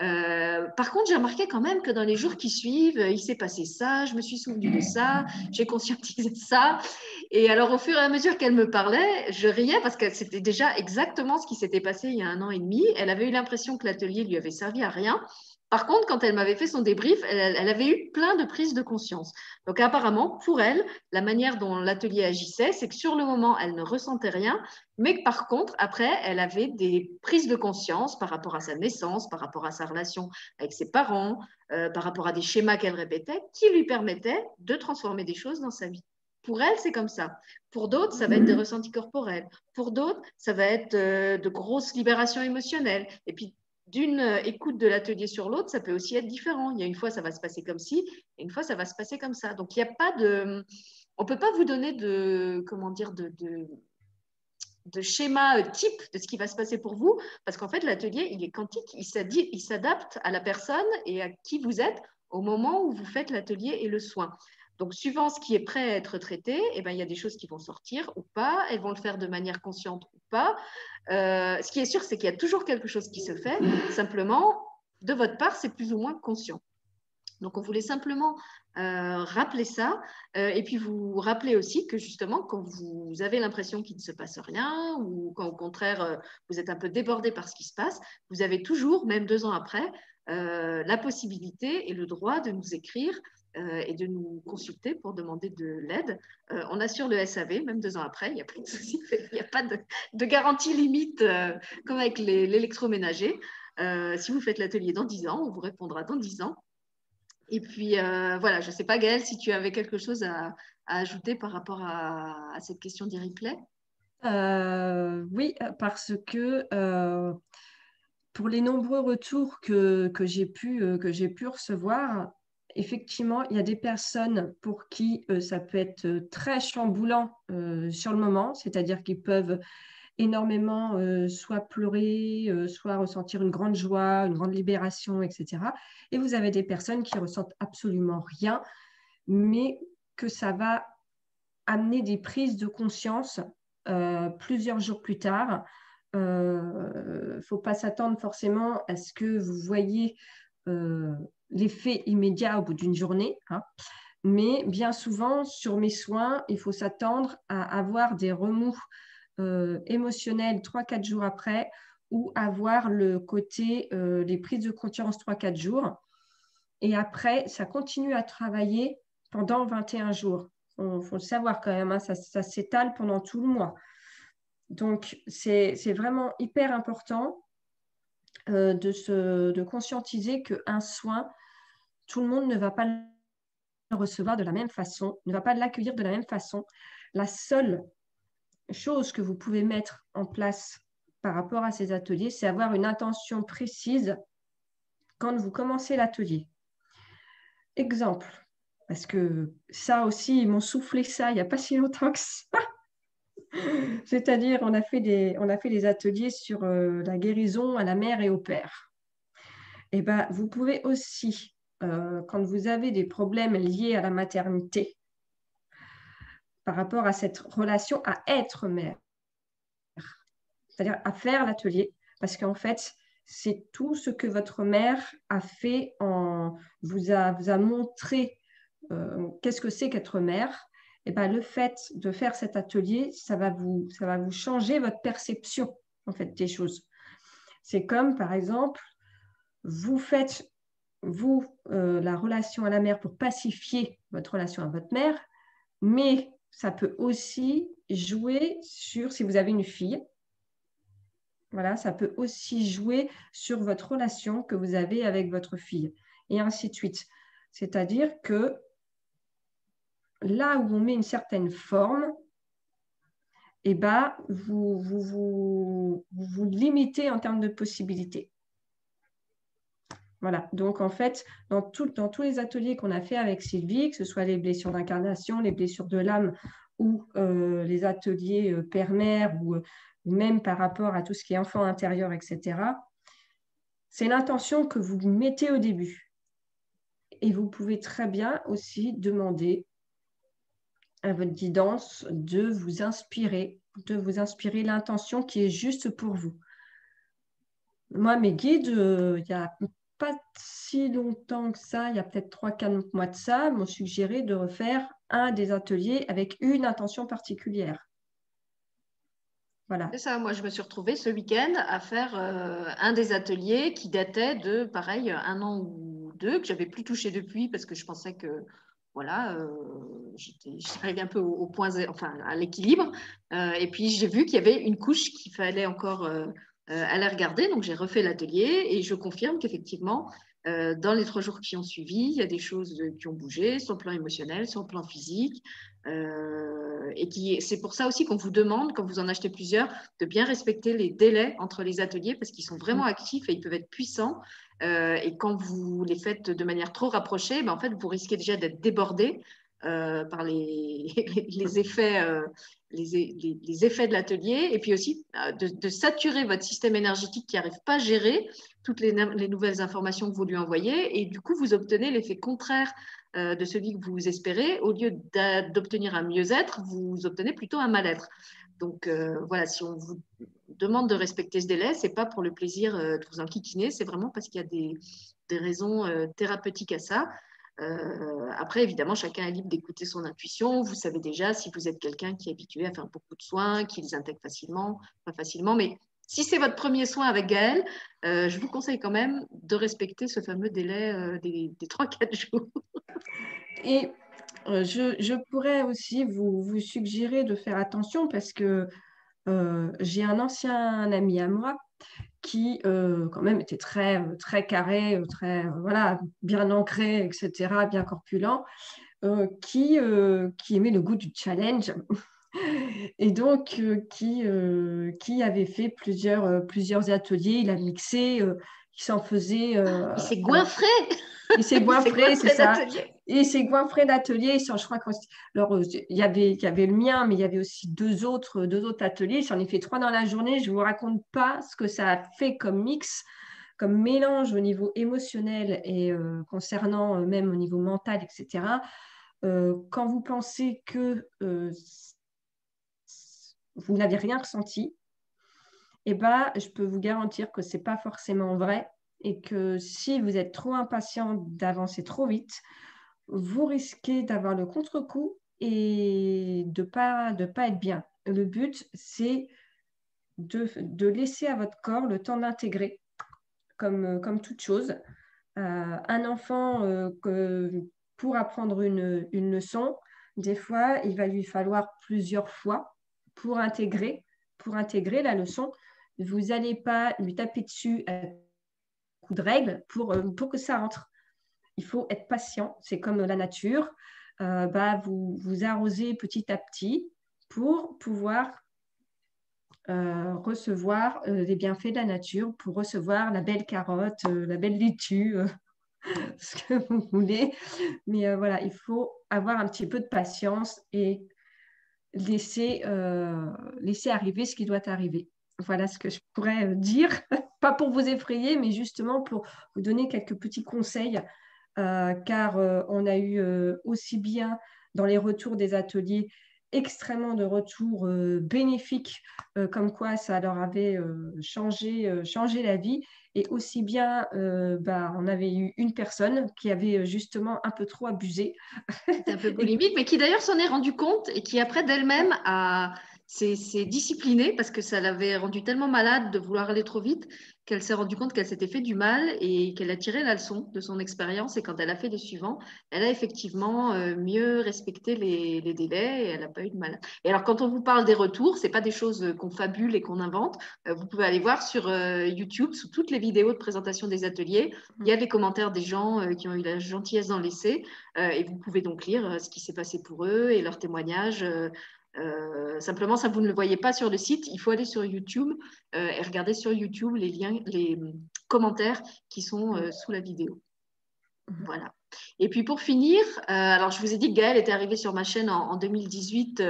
Euh, par contre, j'ai remarqué quand même que dans les jours qui suivent, il s'est passé ça, je me suis souvenu de ça, j'ai conscientisé <laughs> ça. Et alors, au fur et à mesure qu'elle me parlait, je riais parce que c'était déjà exactement ce qui s'était passé il y a un an et demi. Elle avait eu l'impression que l'atelier lui avait servi à rien. Par contre, quand elle m'avait fait son débrief, elle, avait eu plein de prises de conscience. Donc apparemment, pour elle, la manière dont l'atelier agissait, c'est que sur le moment, elle ne ressentait rien, mais que par contre, après, elle avait des prises de conscience par rapport à sa naissance, par rapport à sa relation avec ses parents, euh, par rapport à des schémas qu'elle répétait, qui lui permettaient de transformer des choses dans sa vie. Pour elle, c'est comme ça. Pour d'autres, ça va être des ressentis corporels. Pour d'autres, ça va être euh, de grosses libérations émotionnelles. Et puis, d'une euh, écoute de l'atelier sur l'autre, ça peut aussi être différent. Il y a une fois, ça va se passer comme ci, et une fois, ça va se passer comme ça. Donc, il n'y a pas de. On ne peut pas vous donner de. Comment dire de, de, schéma euh, type de ce qui va se passer pour vous, parce qu'en fait, l'atelier, il est quantique, il s'adapte à la personne et à qui vous êtes au moment où vous faites l'atelier et le soin. Donc, suivant ce qui est prêt à être traité, eh ben, il y a des choses qui vont sortir ou pas, elles vont le faire de manière consciente ou pas. Euh, ce qui est sûr, c'est qu'il y a toujours quelque chose qui se fait. Simplement, de votre part, c'est plus ou moins conscient. Donc, on voulait simplement euh, rappeler ça euh, et puis vous rappeler aussi que justement, quand vous avez l'impression qu'il ne se passe rien ou quand au contraire, vous êtes un peu débordé par ce qui se passe, vous avez toujours, même deux ans après, la possibilité et le droit de nous écrire euh, et de nous consulter pour demander de l'aide. Euh, on assure le SAV, même deux ans après, il n'y a pas <laughs> de garantie limite euh, comme avec l'électroménager. si vous faites l'atelier dans dix ans, on vous répondra dans dix ans. Et puis voilà, je ne sais pas Gaëlle si tu avais quelque chose à, ajouter par rapport à, cette question des replays? oui, parce que pour les nombreux retours que, que j'ai pu, pu recevoir, effectivement, il y a des personnes pour qui euh, ça peut être euh, très chamboulant euh, sur le moment, c'est-à-dire qu'ils peuvent énormément soit pleurer, soit ressentir une grande joie, une grande libération, etc. Et vous avez des personnes qui ressentent absolument rien, mais que ça va amener des prises de conscience plusieurs jours plus tard. Il ne faut pas s'attendre forcément à ce que vous voyez l'effet immédiat au bout d'une journée. Hein. Mais bien souvent, sur mes soins, il faut s'attendre à avoir des remous euh, émotionnels 3-4 jours après ou avoir le côté, euh, les prises de conscience 3-4 jours. Et après, ça continue à travailler pendant 21 jours. Il faut le savoir quand même, hein, ça, s'étale pendant tout le mois. Donc, c'est vraiment hyper important euh, de, se, de conscientiser qu'un soin, tout le monde ne va pas le recevoir de la même façon, ne va pas l'accueillir de la même façon. La seule chose que vous pouvez mettre en place par rapport à ces ateliers, c'est avoir une intention précise quand vous commencez l'atelier. Exemple, parce que ça aussi, ils m'ont soufflé ça il n'y a pas si longtemps que ça. <laughs> C'est-à-dire, on, a fait des, on a fait des ateliers sur euh, la guérison à la mère et au père. Et eh ben, vous pouvez aussi euh, quand vous avez des problèmes liés à la maternité par rapport à cette relation à être mère, c'est-à-dire à faire l'atelier, parce qu'en fait, c'est tout ce que votre mère a fait, en, vous, a, montré euh, qu'est-ce que c'est qu'être mère. Et ben, le fait de faire cet atelier, ça va vous, ça va vous changer votre perception en fait des choses. C'est comme par exemple, vous faites vous, euh, la relation à la mère pour pacifier votre relation à votre mère, mais ça peut aussi jouer sur, si vous avez une fille, voilà, ça peut aussi jouer sur votre relation que vous avez avec votre fille, et ainsi de suite. C'est-à-dire que là où on met une certaine forme, eh ben, vous, vous, vous, vous limitez en termes de possibilités. Voilà, donc en fait, dans, dans tous les ateliers qu'on a fait avec Sylvie, que ce soit les blessures d'incarnation, les blessures de l'âme ou euh, les ateliers euh, père-mère ou même par rapport à tout ce qui est enfant intérieur, etc., c'est l'intention que vous mettez au début. Et vous pouvez très bien aussi demander à votre guidance de vous inspirer, de vous inspirer l'intention qui est juste pour vous. Moi, mes guides, euh, il n'y a pas si longtemps que ça, il y a peut-être 3-4 mois de ça, m'ont suggéré de refaire un des ateliers avec une intention particulière. Voilà. C'est ça, moi je me suis retrouvée ce week-end à faire euh, un des ateliers qui datait de, pareil, un an ou deux, que j'avais plus touché depuis parce que je pensais que, voilà, euh, <laughs> arrivée un peu au, point, enfin à l'équilibre. Euh, et puis j'ai vu qu'il y avait une couche qu'il fallait encore aller regarder, donc j'ai refait l'atelier et je confirme qu'effectivement, dans les trois jours qui ont suivi, il y a des choses qui ont bougé sur le plan émotionnel, sur le plan physique. Euh, et qui, c'est pour ça aussi qu'on vous demande, quand vous en achetez plusieurs, de bien respecter les délais entre les ateliers parce qu'ils sont vraiment actifs et ils peuvent être puissants. Euh, et quand vous les faites de manière trop rapprochée, ben en fait, vous risquez déjà d'être débordé euh, par les, <laughs> les, effets, les, effets de l'atelier et puis aussi de, de, saturer votre système énergétique qui n'arrive pas à gérer toutes les, nouvelles informations que vous lui envoyez et du coup, vous obtenez l'effet contraire euh, de celui que vous espérez, au lieu d'obtenir un mieux-être, vous obtenez plutôt un mal-être. Donc euh, voilà, si on vous demande de respecter ce délai, ce n'est pas pour le plaisir euh, de vous enquiquiner, c'est vraiment parce qu'il y a des, raisons thérapeutiques à ça. Après, évidemment, chacun est libre d'écouter son intuition. Vous savez déjà si vous êtes quelqu'un qui est habitué à faire beaucoup de soins, qui les intègre facilement, pas facilement, mais si c'est votre premier soin avec Gaël, je vous conseille quand même de respecter ce fameux délai des, des 3-4 <laughs> jours. Et euh, je, pourrais aussi vous, suggérer de faire attention parce que euh, j'ai un ancien ami à moi qui euh, quand même était très, très carré, très voilà, bien ancré, etc., bien corpulent, qui, qui aimait le goût du challenge. <laughs> Et donc, qui, qui avait fait plusieurs, plusieurs ateliers, il a mixé, il s'en faisait. il s'est goinfré Il s'est <laughs> goinfré, c'est ça. Et c'est goinfré d'ateliers. Je crois alors, euh, y, avait, il y avait le mien, mais il y avait aussi deux autres, deux autres ateliers. J'en ai fait trois dans la journée. Je ne vous raconte pas ce que ça a fait comme mix, comme mélange au niveau émotionnel et euh, concernant euh, même au niveau mental, etc. quand vous pensez que vous n'avez rien ressenti, eh ben, je peux vous garantir que ce n'est pas forcément vrai et que si vous êtes trop impatient d'avancer trop vite, vous risquez d'avoir le contre-coup et de ne pas, de pas être bien. Le but, c'est de, laisser à votre corps le temps d'intégrer, comme, comme toute chose. Euh, un enfant, euh, pour apprendre une, leçon, des fois, il va lui falloir plusieurs fois pour intégrer, pour intégrer la leçon. Vous n'allez pas lui taper dessus à coup de règles pour, euh, pour que ça rentre il faut être patient. C'est comme la nature. Euh, bah, vous, vous arrosez petit à petit pour pouvoir euh, recevoir euh, les bienfaits de la nature, pour recevoir la belle carotte, la belle laitue, <laughs> ce que vous voulez. Mais voilà, il faut avoir un petit peu de patience et laisser, arriver ce qui doit arriver. Voilà ce que je pourrais dire, <laughs> pas pour vous effrayer, mais justement pour vous donner quelques petits conseils car euh, on a eu euh, aussi bien dans les retours des ateliers extrêmement de retours bénéfiques, comme quoi ça leur avait changé, changé la vie. Et aussi bien, bah, on avait eu une personne qui avait justement un peu trop abusé. un peu <laughs> polémique, mais qui d'ailleurs s'en est rendu compte et qui après d'elle-même a s'est disciplinée parce que ça l'avait rendue tellement malade de vouloir aller trop vite qu'elle s'est rendue compte qu'elle s'était fait du mal et qu'elle a tiré la leçon de son expérience. Et quand elle a fait le suivant, elle a effectivement euh, mieux respecté les, délais et elle n'a pas eu de mal. Et alors, quand on vous parle des retours, ce n'est pas des choses qu'on fabule et qu'on invente. Euh, vous pouvez aller voir sur euh, YouTube, sous toutes les vidéos de présentation des ateliers, il y a des commentaires des gens qui ont eu la gentillesse d'en laisser. et vous pouvez donc lire ce qui s'est passé pour eux et leurs témoignages. Euh, simplement, ça, vous ne le voyez pas sur le site. Il faut aller sur YouTube euh, et regarder sur YouTube les liens, les commentaires qui sont euh, sous la vidéo. Mhm. Voilà. Et puis pour finir, alors je vous ai dit que Gaëlle était arrivée sur ma chaîne en, 2018.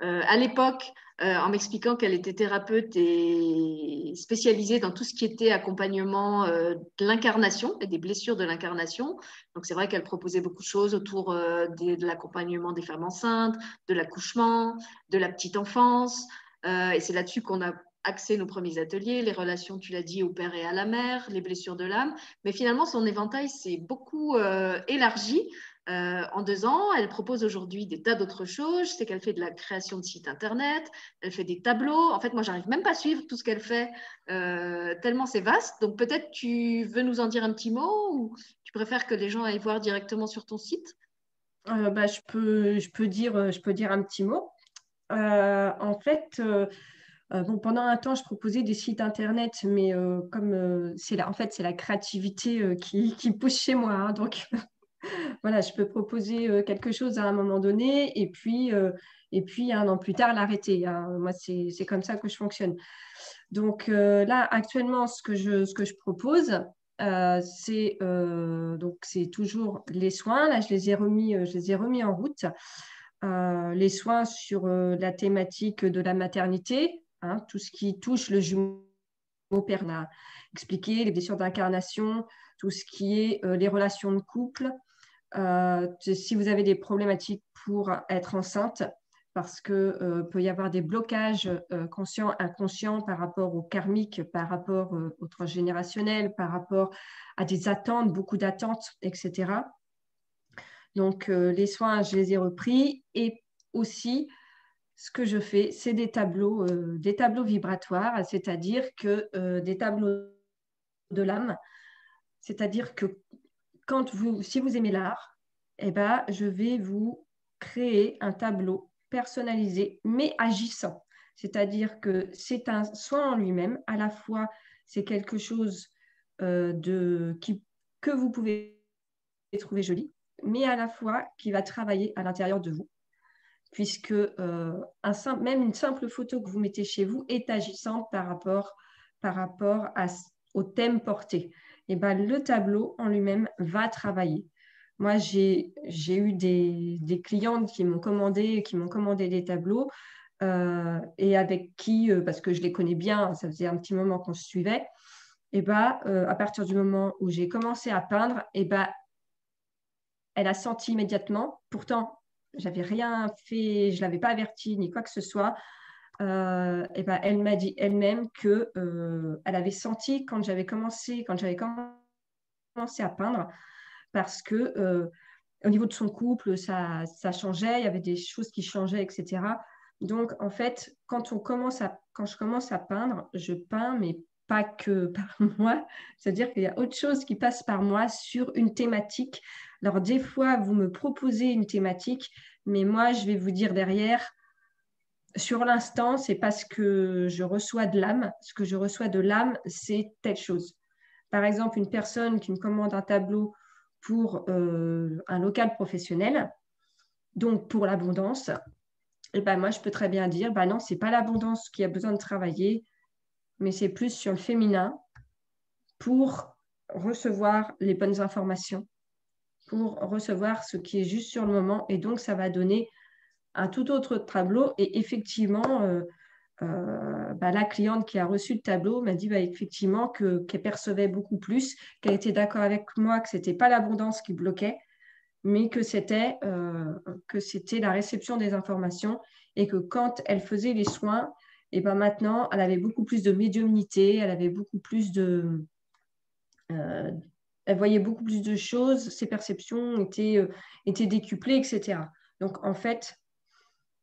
à l'époque, en m'expliquant qu'elle était thérapeute et spécialisée dans tout ce qui était accompagnement de l'incarnation et des blessures de l'incarnation. Donc c'est vrai qu'elle proposait beaucoup de choses autour de l'accompagnement des femmes enceintes, de l'accouchement, de la petite enfance. et c'est là-dessus qu'on a axé nos premiers ateliers, les relations, tu l'as dit, au père et à la mère, les blessures de l'âme. Mais finalement, son éventail s'est beaucoup euh, élargi euh, en deux ans. Elle propose aujourd'hui des tas d'autres choses. C'est qu'elle fait de la création de sites internet, elle fait des tableaux. En fait, moi, j'arrive même pas à suivre tout ce qu'elle fait, euh, tellement c'est vaste. Donc, peut-être tu veux nous en dire un petit mot ou tu préfères que les gens aillent voir directement sur ton site? Bah, je, peux, je, peux dire, je peux dire un petit mot. en fait, euh, bon, pendant un temps, je proposais des sites internet, mais euh, comme euh, c'est la, en fait, la créativité qui, qui, pousse chez moi. Hein, donc, voilà, je peux proposer quelque chose à un moment donné et puis, et puis un an plus tard, l'arrêter. Hein. Moi, c'est, comme ça que je fonctionne. Donc là, actuellement, ce que je, propose, c'est toujours les soins. Là, je les ai remis, je les ai remis en route. les soins sur la thématique de la maternité, Hein, tout ce qui touche le jumeau père, on a expliqué les blessures d'incarnation, tout ce qui est euh, les relations de couple. Euh, si vous avez des problématiques pour être enceinte, parce qu'il euh, peut y avoir des blocages conscients, inconscients par rapport au karmique, par rapport au transgénérationnel, par rapport à des attentes, beaucoup d'attentes, etc. Donc, les soins, je les ai repris et aussi ce que je fais, c'est des tableaux, euh, des tableaux vibratoires, c'est-à-dire que euh, des tableaux de l'âme, c'est-à-dire que quand vous, si vous aimez l'art, eh ben, je vais vous créer un tableau personnalisé, mais agissant. C'est-à-dire que c'est un soin en lui-même, à la fois c'est quelque chose euh, de, qui, que vous pouvez trouver joli, mais à la fois qui va travailler à l'intérieur de vous puisque euh, un même une simple photo que vous mettez chez vous est agissante par rapport, par rapport au thème porté. Et ben, le tableau en lui-même va travailler. Moi, j'ai eu des, des, clientes qui m'ont commandé, commandé des tableaux euh, et avec qui, euh, parce que je les connais bien, ça faisait un petit moment qu'on se suivait, et ben, à partir du moment où j'ai commencé à peindre, et ben, elle a senti immédiatement, pourtant j'avais rien fait, je l'avais pas averti ni quoi que ce soit. Euh, et ben, elle m'a dit elle-même que euh, elle avait senti quand j'avais commencé, quand j'avais commencé à peindre, parce que euh, au niveau de son couple, ça, ça, changeait, il y avait des choses qui changeaient, etc. Donc en fait, quand on commence à, quand je commence à peindre, je peins, mais pas que <laughs> par moi, c'est-à-dire qu'il y a autre chose qui passe par moi sur une thématique. Alors des fois, vous me proposez une thématique, mais moi, je vais vous dire derrière, sur l'instant, c'est parce que je reçois de l'âme. Ce que je reçois de l'âme, c'est telle chose. Par exemple, une personne qui me commande un tableau pour euh, un local professionnel, donc pour l'abondance, et eh ben moi, je peux très bien dire, bah non, ce n'est pas l'abondance qui a besoin de travailler, mais c'est plus sur le féminin pour recevoir les bonnes informations, pour recevoir ce qui est juste sur le moment. Et donc, ça va donner un tout autre tableau. Et effectivement, euh, euh, bah, la cliente qui a reçu le tableau m'a dit bah, effectivement qu'elle percevait beaucoup plus, qu'elle était d'accord avec moi que ce n'était pas l'abondance qui bloquait, mais que c'était euh, que c'était la réception des informations et que quand elle faisait les soins, et ben maintenant, elle avait beaucoup plus de médiumnité, elle avait beaucoup plus de. Elle voyait beaucoup plus de choses, ses perceptions étaient, euh, décuplées, etc. Donc, en fait,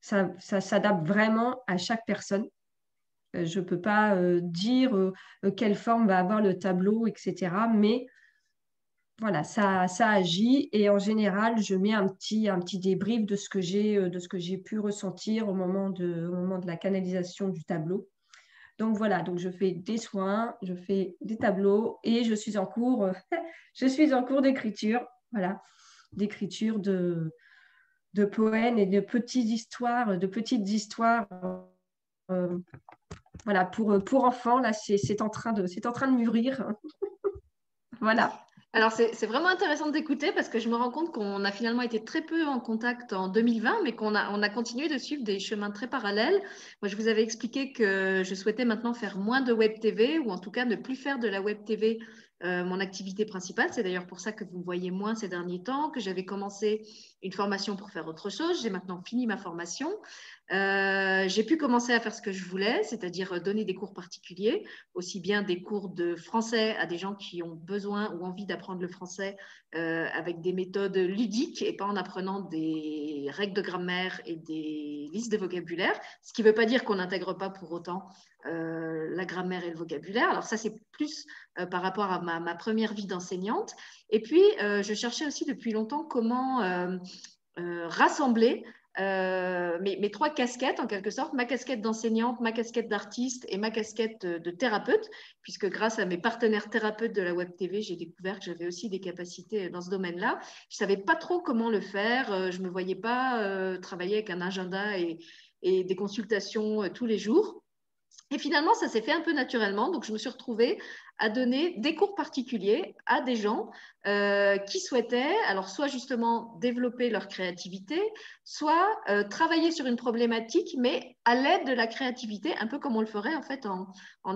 ça, s'adapte vraiment à chaque personne. Euh, je ne peux pas dire quelle forme va avoir le tableau, etc. Mais voilà, ça, ça agit et en général, je mets un petit, débrief de ce que j'ai, euh, pu ressentir au moment de la canalisation du tableau. Donc voilà, donc je fais des soins, je fais des tableaux et je suis en cours, <laughs> je suis en cours d'écriture, voilà, d'écriture de, poèmes et de petites histoires, de petites histoires, euh, voilà, pour, pour enfants. Là, c'est en c'est en train de mûrir, <laughs> voilà. Alors, c'est vraiment intéressant d'écouter parce que je me rends compte qu'on a finalement été très peu en contact en 2020, mais qu'on a, on a continué de suivre des chemins très parallèles. Moi, je vous avais expliqué que je souhaitais maintenant faire moins de web TV ou en tout cas ne plus faire de la web TV euh, mon activité principale. C'est d'ailleurs pour ça que vous me voyez moins ces derniers temps, que j'avais commencé une formation pour faire autre chose. J'ai maintenant fini ma formation. Euh, j'ai pu commencer à faire ce que je voulais, c'est-à-dire donner des cours particuliers, aussi bien des cours de français à des gens qui ont besoin ou envie d'apprendre le français euh, avec des méthodes ludiques et pas en apprenant des règles de grammaire et des listes de vocabulaire, ce qui ne veut pas dire qu'on n'intègre pas pour autant euh, la grammaire et le vocabulaire. Alors ça, c'est plus par rapport à ma première vie d'enseignante. Et puis, je cherchais aussi depuis longtemps comment rassembler euh, mes, trois casquettes, en quelque sorte, ma casquette d'enseignante, ma casquette d'artiste et ma casquette de, thérapeute, puisque grâce à mes partenaires thérapeutes de la Web TV, j'ai découvert que j'avais aussi des capacités dans ce domaine-là. Je savais pas trop comment le faire, euh, je ne me voyais pas euh, travailler avec un agenda et, et des consultations tous les jours. Et finalement, ça s'est fait un peu naturellement. Donc, je me suis retrouvée à donner des cours particuliers à des gens euh, qui souhaitaient, alors soit justement développer leur créativité, soit euh, travailler sur une problématique, mais à l'aide de la créativité, un peu comme on le ferait en fait en,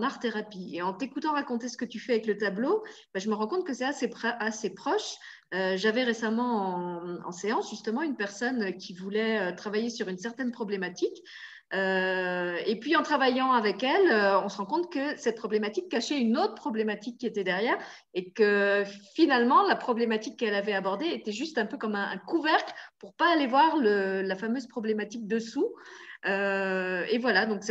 art-thérapie. Et en t'écoutant raconter ce que tu fais avec le tableau, bah, je me rends compte que c'est assez, proche. Euh, j'avais récemment en, en, séance justement une personne qui voulait travailler sur une certaine problématique. Euh, et puis en travaillant avec elle, euh, on se rend compte que cette problématique cachait une autre problématique qui était derrière et que finalement la problématique qu'elle avait abordée était juste un peu comme un, couvercle pour pas aller voir la fameuse problématique dessous. Euh, et voilà, donc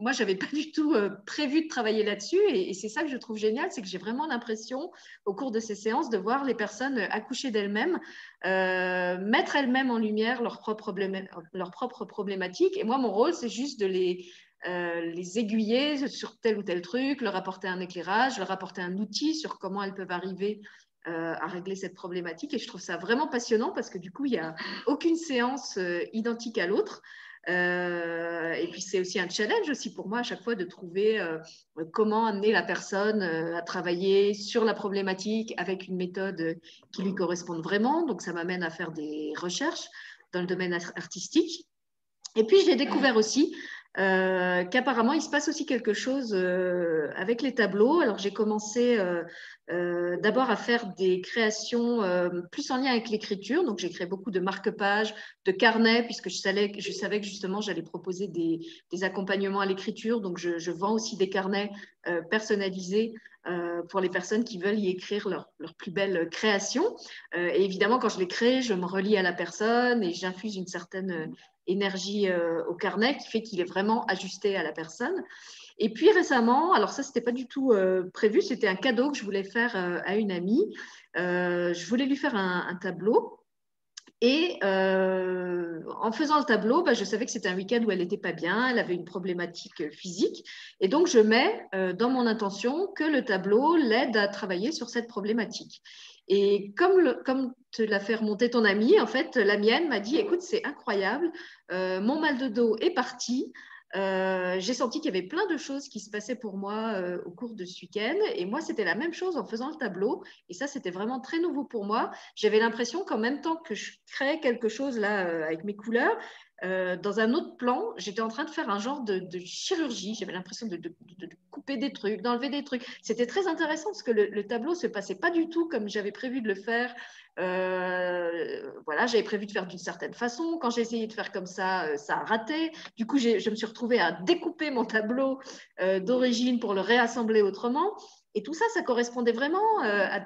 moi, je n'avais pas du tout euh, prévu de travailler là-dessus. Et, c'est ça que je trouve génial, c'est que j'ai vraiment l'impression, au cours de ces séances, de voir les personnes accoucher d'elles-mêmes, euh, mettre elles-mêmes en lumière leurs propres, problématiques. Et moi, mon rôle, c'est juste de les, euh, les aiguiller sur tel ou tel truc, leur apporter un éclairage, leur apporter un outil sur comment elles peuvent arriver à régler cette problématique. Et je trouve ça vraiment passionnant parce que du coup, il n'y a aucune séance identique à l'autre. Euh, et puis c'est aussi un challenge aussi pour moi à chaque fois de trouver euh, comment amener la personne euh, à travailler sur la problématique avec une méthode qui lui corresponde vraiment. Donc ça m'amène à faire des recherches dans le domaine artistique. Et puis j'ai découvert aussi euh, qu'apparemment il se passe aussi quelque chose euh, avec les tableaux. Alors j'ai commencé euh, d'abord à faire des créations plus en lien avec l'écriture. Donc j'ai créé beaucoup de marque-pages, de carnets, puisque je savais, que justement j'allais proposer des, accompagnements à l'écriture. Donc je, vends aussi des carnets personnalisés pour les personnes qui veulent y écrire leur, leur plus belle création. et évidemment, quand je les crée, je me relie à la personne et j'infuse une certaine énergie euh, au carnet qui fait qu'il est vraiment ajusté à la personne. Et puis récemment, alors ça, c'était pas du tout euh, prévu, c'était un cadeau que je voulais faire euh, à une amie. je voulais lui faire un, tableau. Et en faisant le tableau, bah, je savais que c'était un week-end où elle n'était pas bien, elle avait une problématique physique. Et donc, je mets dans mon intention que le tableau l'aide à travailler sur cette problématique. Et comme, comme te l'a fait remonter ton ami, en fait, la mienne m'a dit, écoute, c'est incroyable, euh, mon mal de dos est parti. Euh, j'ai senti qu'il y avait plein de choses qui se passaient pour moi euh, au cours de ce week-end. Et moi, c'était la même chose en faisant le tableau. Et ça, c'était vraiment très nouveau pour moi. J'avais l'impression qu'en même temps que je créais quelque chose là avec mes couleurs, euh, dans un autre plan, j'étais en train de faire un genre de, chirurgie. J'avais l'impression de, couper des trucs, d'enlever des trucs. C'était très intéressant parce que le, tableau se passait pas du tout comme j'avais prévu de le faire. Euh, voilà, j'avais prévu de faire d'une certaine façon. Quand j'ai essayé de faire comme ça, euh, ça a raté. Du coup, je me suis retrouvée à découper mon tableau d'origine pour le réassembler autrement. Et tout ça, ça correspondait vraiment à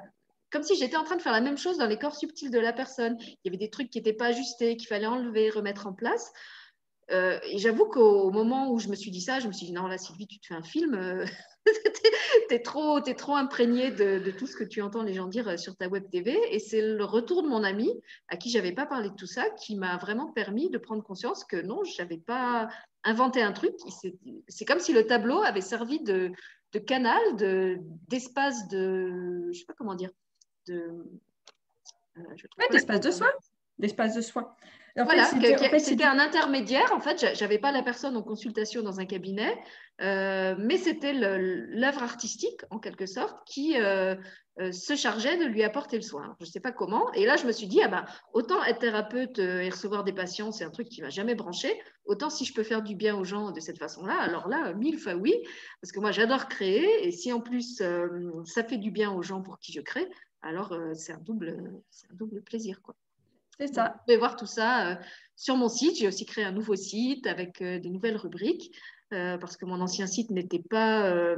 comme si j'étais en train de faire la même chose dans les corps subtils de la personne. Il y avait des trucs qui n'étaient pas ajustés, qu'il fallait enlever, remettre en place. Euh, et j'avoue qu'au moment où je me suis dit ça, je me suis dit non, là, Sylvie, tu te fais un film. Euh, <laughs> tu es, trop, es trop imprégnée de, tout ce que tu entends les gens dire euh, sur ta web TV. Et c'est le retour de mon ami, à qui j'avais pas parlé de tout ça, qui m'a vraiment permis de prendre conscience que non, je n'avais pas inventé un truc. C'est comme si le tableau avait servi de, de canal, d'espace de, de. Je sais pas comment dire de. Euh, d'espace de soins. D'espace de soins. voilà, c'était un intermédiaire. En fait, j'avais pas la personne en consultation dans un cabinet. mais c'était l'œuvre artistique, en quelque sorte, qui se chargeait de lui apporter le soin. Je ne sais pas comment. Et là, je me suis dit, ah ben, autant être thérapeute et recevoir des patients, c'est un truc qui ne m'a jamais branché. Autant si je peux faire du bien aux gens de cette façon-là, alors là, mille fois oui. Parce que moi, j'adore créer. Et si en plus, ça fait du bien aux gens pour qui je crée, alors c'est un, double, un double plaisir. Quoi. C'est ça. Vous pouvez voir tout ça euh, sur mon site. J'ai aussi créé un nouveau site avec euh, des nouvelles rubriques euh, parce que mon ancien site n'était pas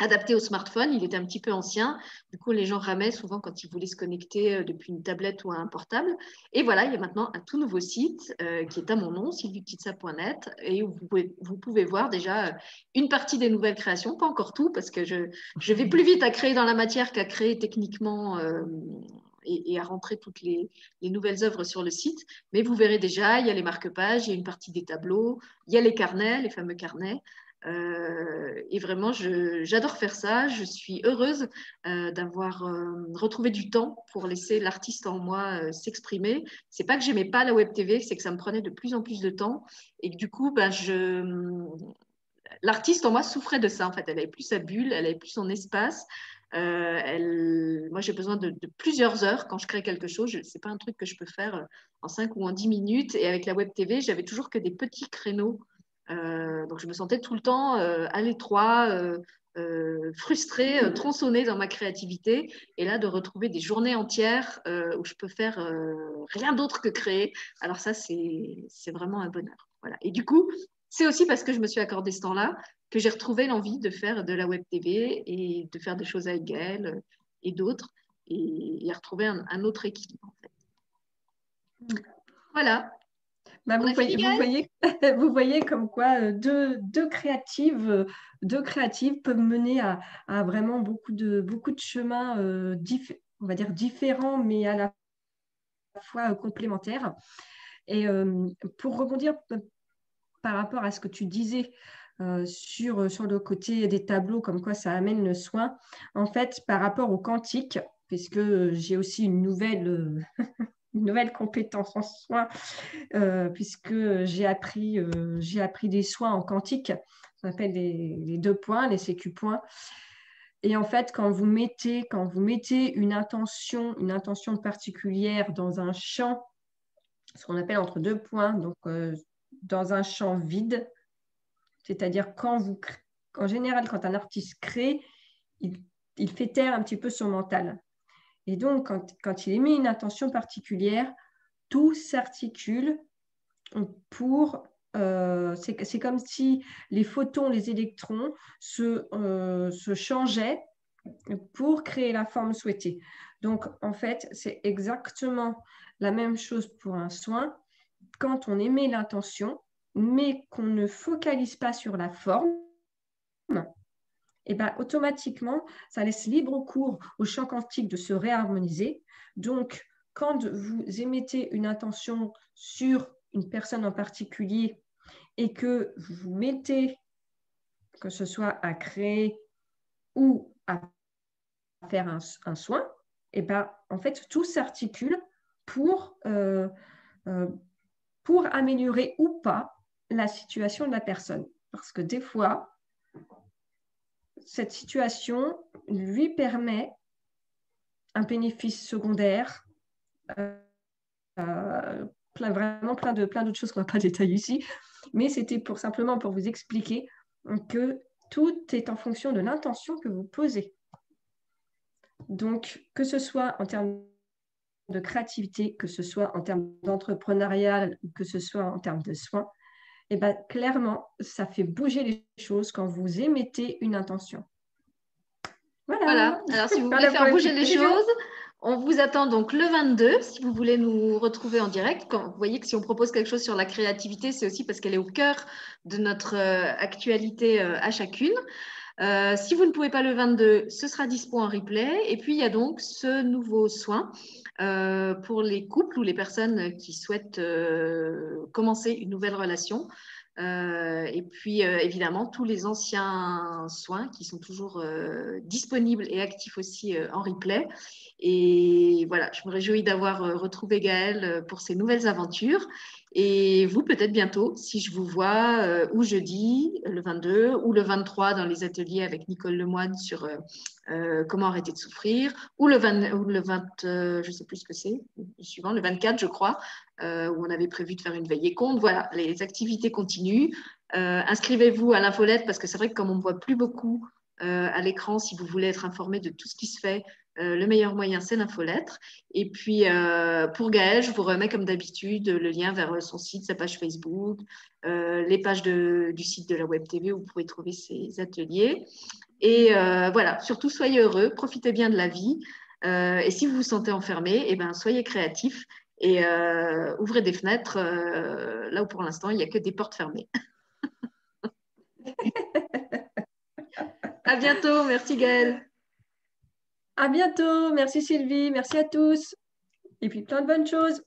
adapté au smartphone. Il était un petit peu ancien. Du coup, les gens ramaient souvent quand ils voulaient se connecter depuis une tablette ou un portable. Et voilà, il y a maintenant un tout nouveau site qui est à mon nom, sylvieptitsa.net, et où vous pouvez, voir déjà une partie des nouvelles créations, pas encore tout, parce que je vais plus vite à créer dans la matière qu'à créer techniquement et, à rentrer toutes les, nouvelles œuvres sur le site. Mais vous verrez déjà, il y a les marque-pages, il y a une partie des tableaux, il y a les carnets, les fameux carnets. Euh, et vraiment, j'adore faire ça. Je suis heureuse euh, d'avoir euh, retrouvé du temps pour laisser l'artiste en moi s'exprimer. C'est pas que j'aimais pas la web TV, c'est que ça me prenait de plus en plus de temps et du coup, ben, l'artiste en moi souffrait de ça. En fait, elle avait plus sa bulle, elle avait plus son espace. Moi, j'ai besoin de, plusieurs heures quand je crée quelque chose. Ce n'est pas un truc que je peux faire en 5 ou en 10 minutes. Et avec la web TV, j'avais toujours que des petits créneaux. Euh, donc, je me sentais tout le temps à l'étroit, frustrée, tronçonnée dans ma créativité. Et là, de retrouver des journées entières où je peux faire rien d'autre que créer. Alors, ça, c'est vraiment un bonheur. Voilà. Et du coup, c'est aussi parce que je me suis accordé ce temps-là que j'ai retrouvé l'envie de faire de la web TV et de faire des choses avec euh, et d'autres et, et retrouver un, autre équilibre en fait. Voilà. Bah, vous, voyez, vous, voyez, <laughs> vous, voyez, comme quoi euh, deux, deux, créatives, euh, deux créatives peuvent mener à, à vraiment beaucoup de, beaucoup de chemins, on va dire différents, mais à la fois complémentaires. Et pour rebondir par rapport à ce que tu disais euh, sur, euh, sur le côté des tableaux, comme quoi ça amène le soin. En fait, par rapport au quantique, puisque j'ai aussi une nouvelle, euh, <laughs> une nouvelle compétence en soins, puisque j'ai appris, j'ai appris des soins en quantique, ça s'appelle les, les, deux points, les sécu points. Et en fait, quand vous mettez, une intention, une intention particulière dans un champ, ce qu'on appelle entre deux points, donc dans un champ vide, c'est-à-dire quand vous, en général, quand un artiste crée, il, fait taire un petit peu son mental. Et donc, quand, il émet une intention particulière, tout s'articule pour... Euh, c'est comme si les photons, les électrons se, euh, se changeaient pour créer la forme souhaitée. Donc, en fait, c'est exactement la même chose pour un soin. Quand on émet l'intention, mais qu'on ne focalise pas sur la forme, et eh ben, automatiquement, ça laisse libre cours au champ quantique de se réharmoniser. Donc, quand vous émettez une intention sur une personne en particulier et que vous mettez, que ce soit à créer ou à faire un, soin, et eh ben, en fait, tout s'articule pour, euh, euh, pour améliorer ou pas la situation de la personne. Parce que des fois, cette situation lui permet un bénéfice secondaire, euh, euh, vraiment plein d'autres choses qu'on ne va pas détailler ici, mais c'était pour simplement pour vous expliquer que tout est en fonction de l'intention que vous posez. Donc, que ce soit en termes de créativité, que ce soit en termes d'entrepreneuriat, que ce soit en termes de soins, eh ben, clairement, ça fait bouger les choses quand vous émettez une intention. Voilà. Alors, si vous voulez faire bouger les choses, on vous attend donc le 22 si vous voulez nous retrouver en direct. Quand, vous voyez que si on propose quelque chose sur la créativité, c'est aussi parce qu'elle est au cœur de notre euh, actualité euh, à chacune. Euh, si vous ne pouvez pas le 22, ce sera dispo en replay. Et puis, il y a donc ce nouveau soin euh, pour les couples ou les personnes qui souhaitent euh, commencer une nouvelle relation. et puis, évidemment, tous les anciens soins qui sont toujours disponibles et actifs aussi en replay. Et voilà, je me réjouis d'avoir retrouvé Gaëlle pour ces nouvelles aventures. Et vous, peut-être bientôt, si je vous vois euh, ou jeudi, le 22, ou le 23 dans les ateliers avec Nicole Lemoine sur euh, euh, comment arrêter de souffrir, ou le 20, ou le 20 je ne sais plus ce que c'est, suivant, le 24, je crois, où on avait prévu de faire une veillée compte. Voilà, les activités continuent. Inscrivez-vous à l'infolette parce que c'est vrai que comme on ne voit plus beaucoup à l'écran, si vous voulez être informé de tout ce qui se fait, euh, le meilleur moyen, c'est l'infolettre. Et puis, euh, pour Gaëlle, je vous remets comme d'habitude le lien vers son site, sa page Facebook, euh, les pages du site de la Web TV où vous pourrez trouver ses ateliers. Et voilà, surtout soyez heureux, profitez bien de la vie. et si vous vous sentez enfermé, eh ben, soyez créatif et ouvrez des fenêtres là où pour l'instant il n'y a que des portes fermées. <laughs> à bientôt, merci Gaëlle. À bientôt. Merci Sylvie. Merci à tous. Et puis plein de bonnes choses.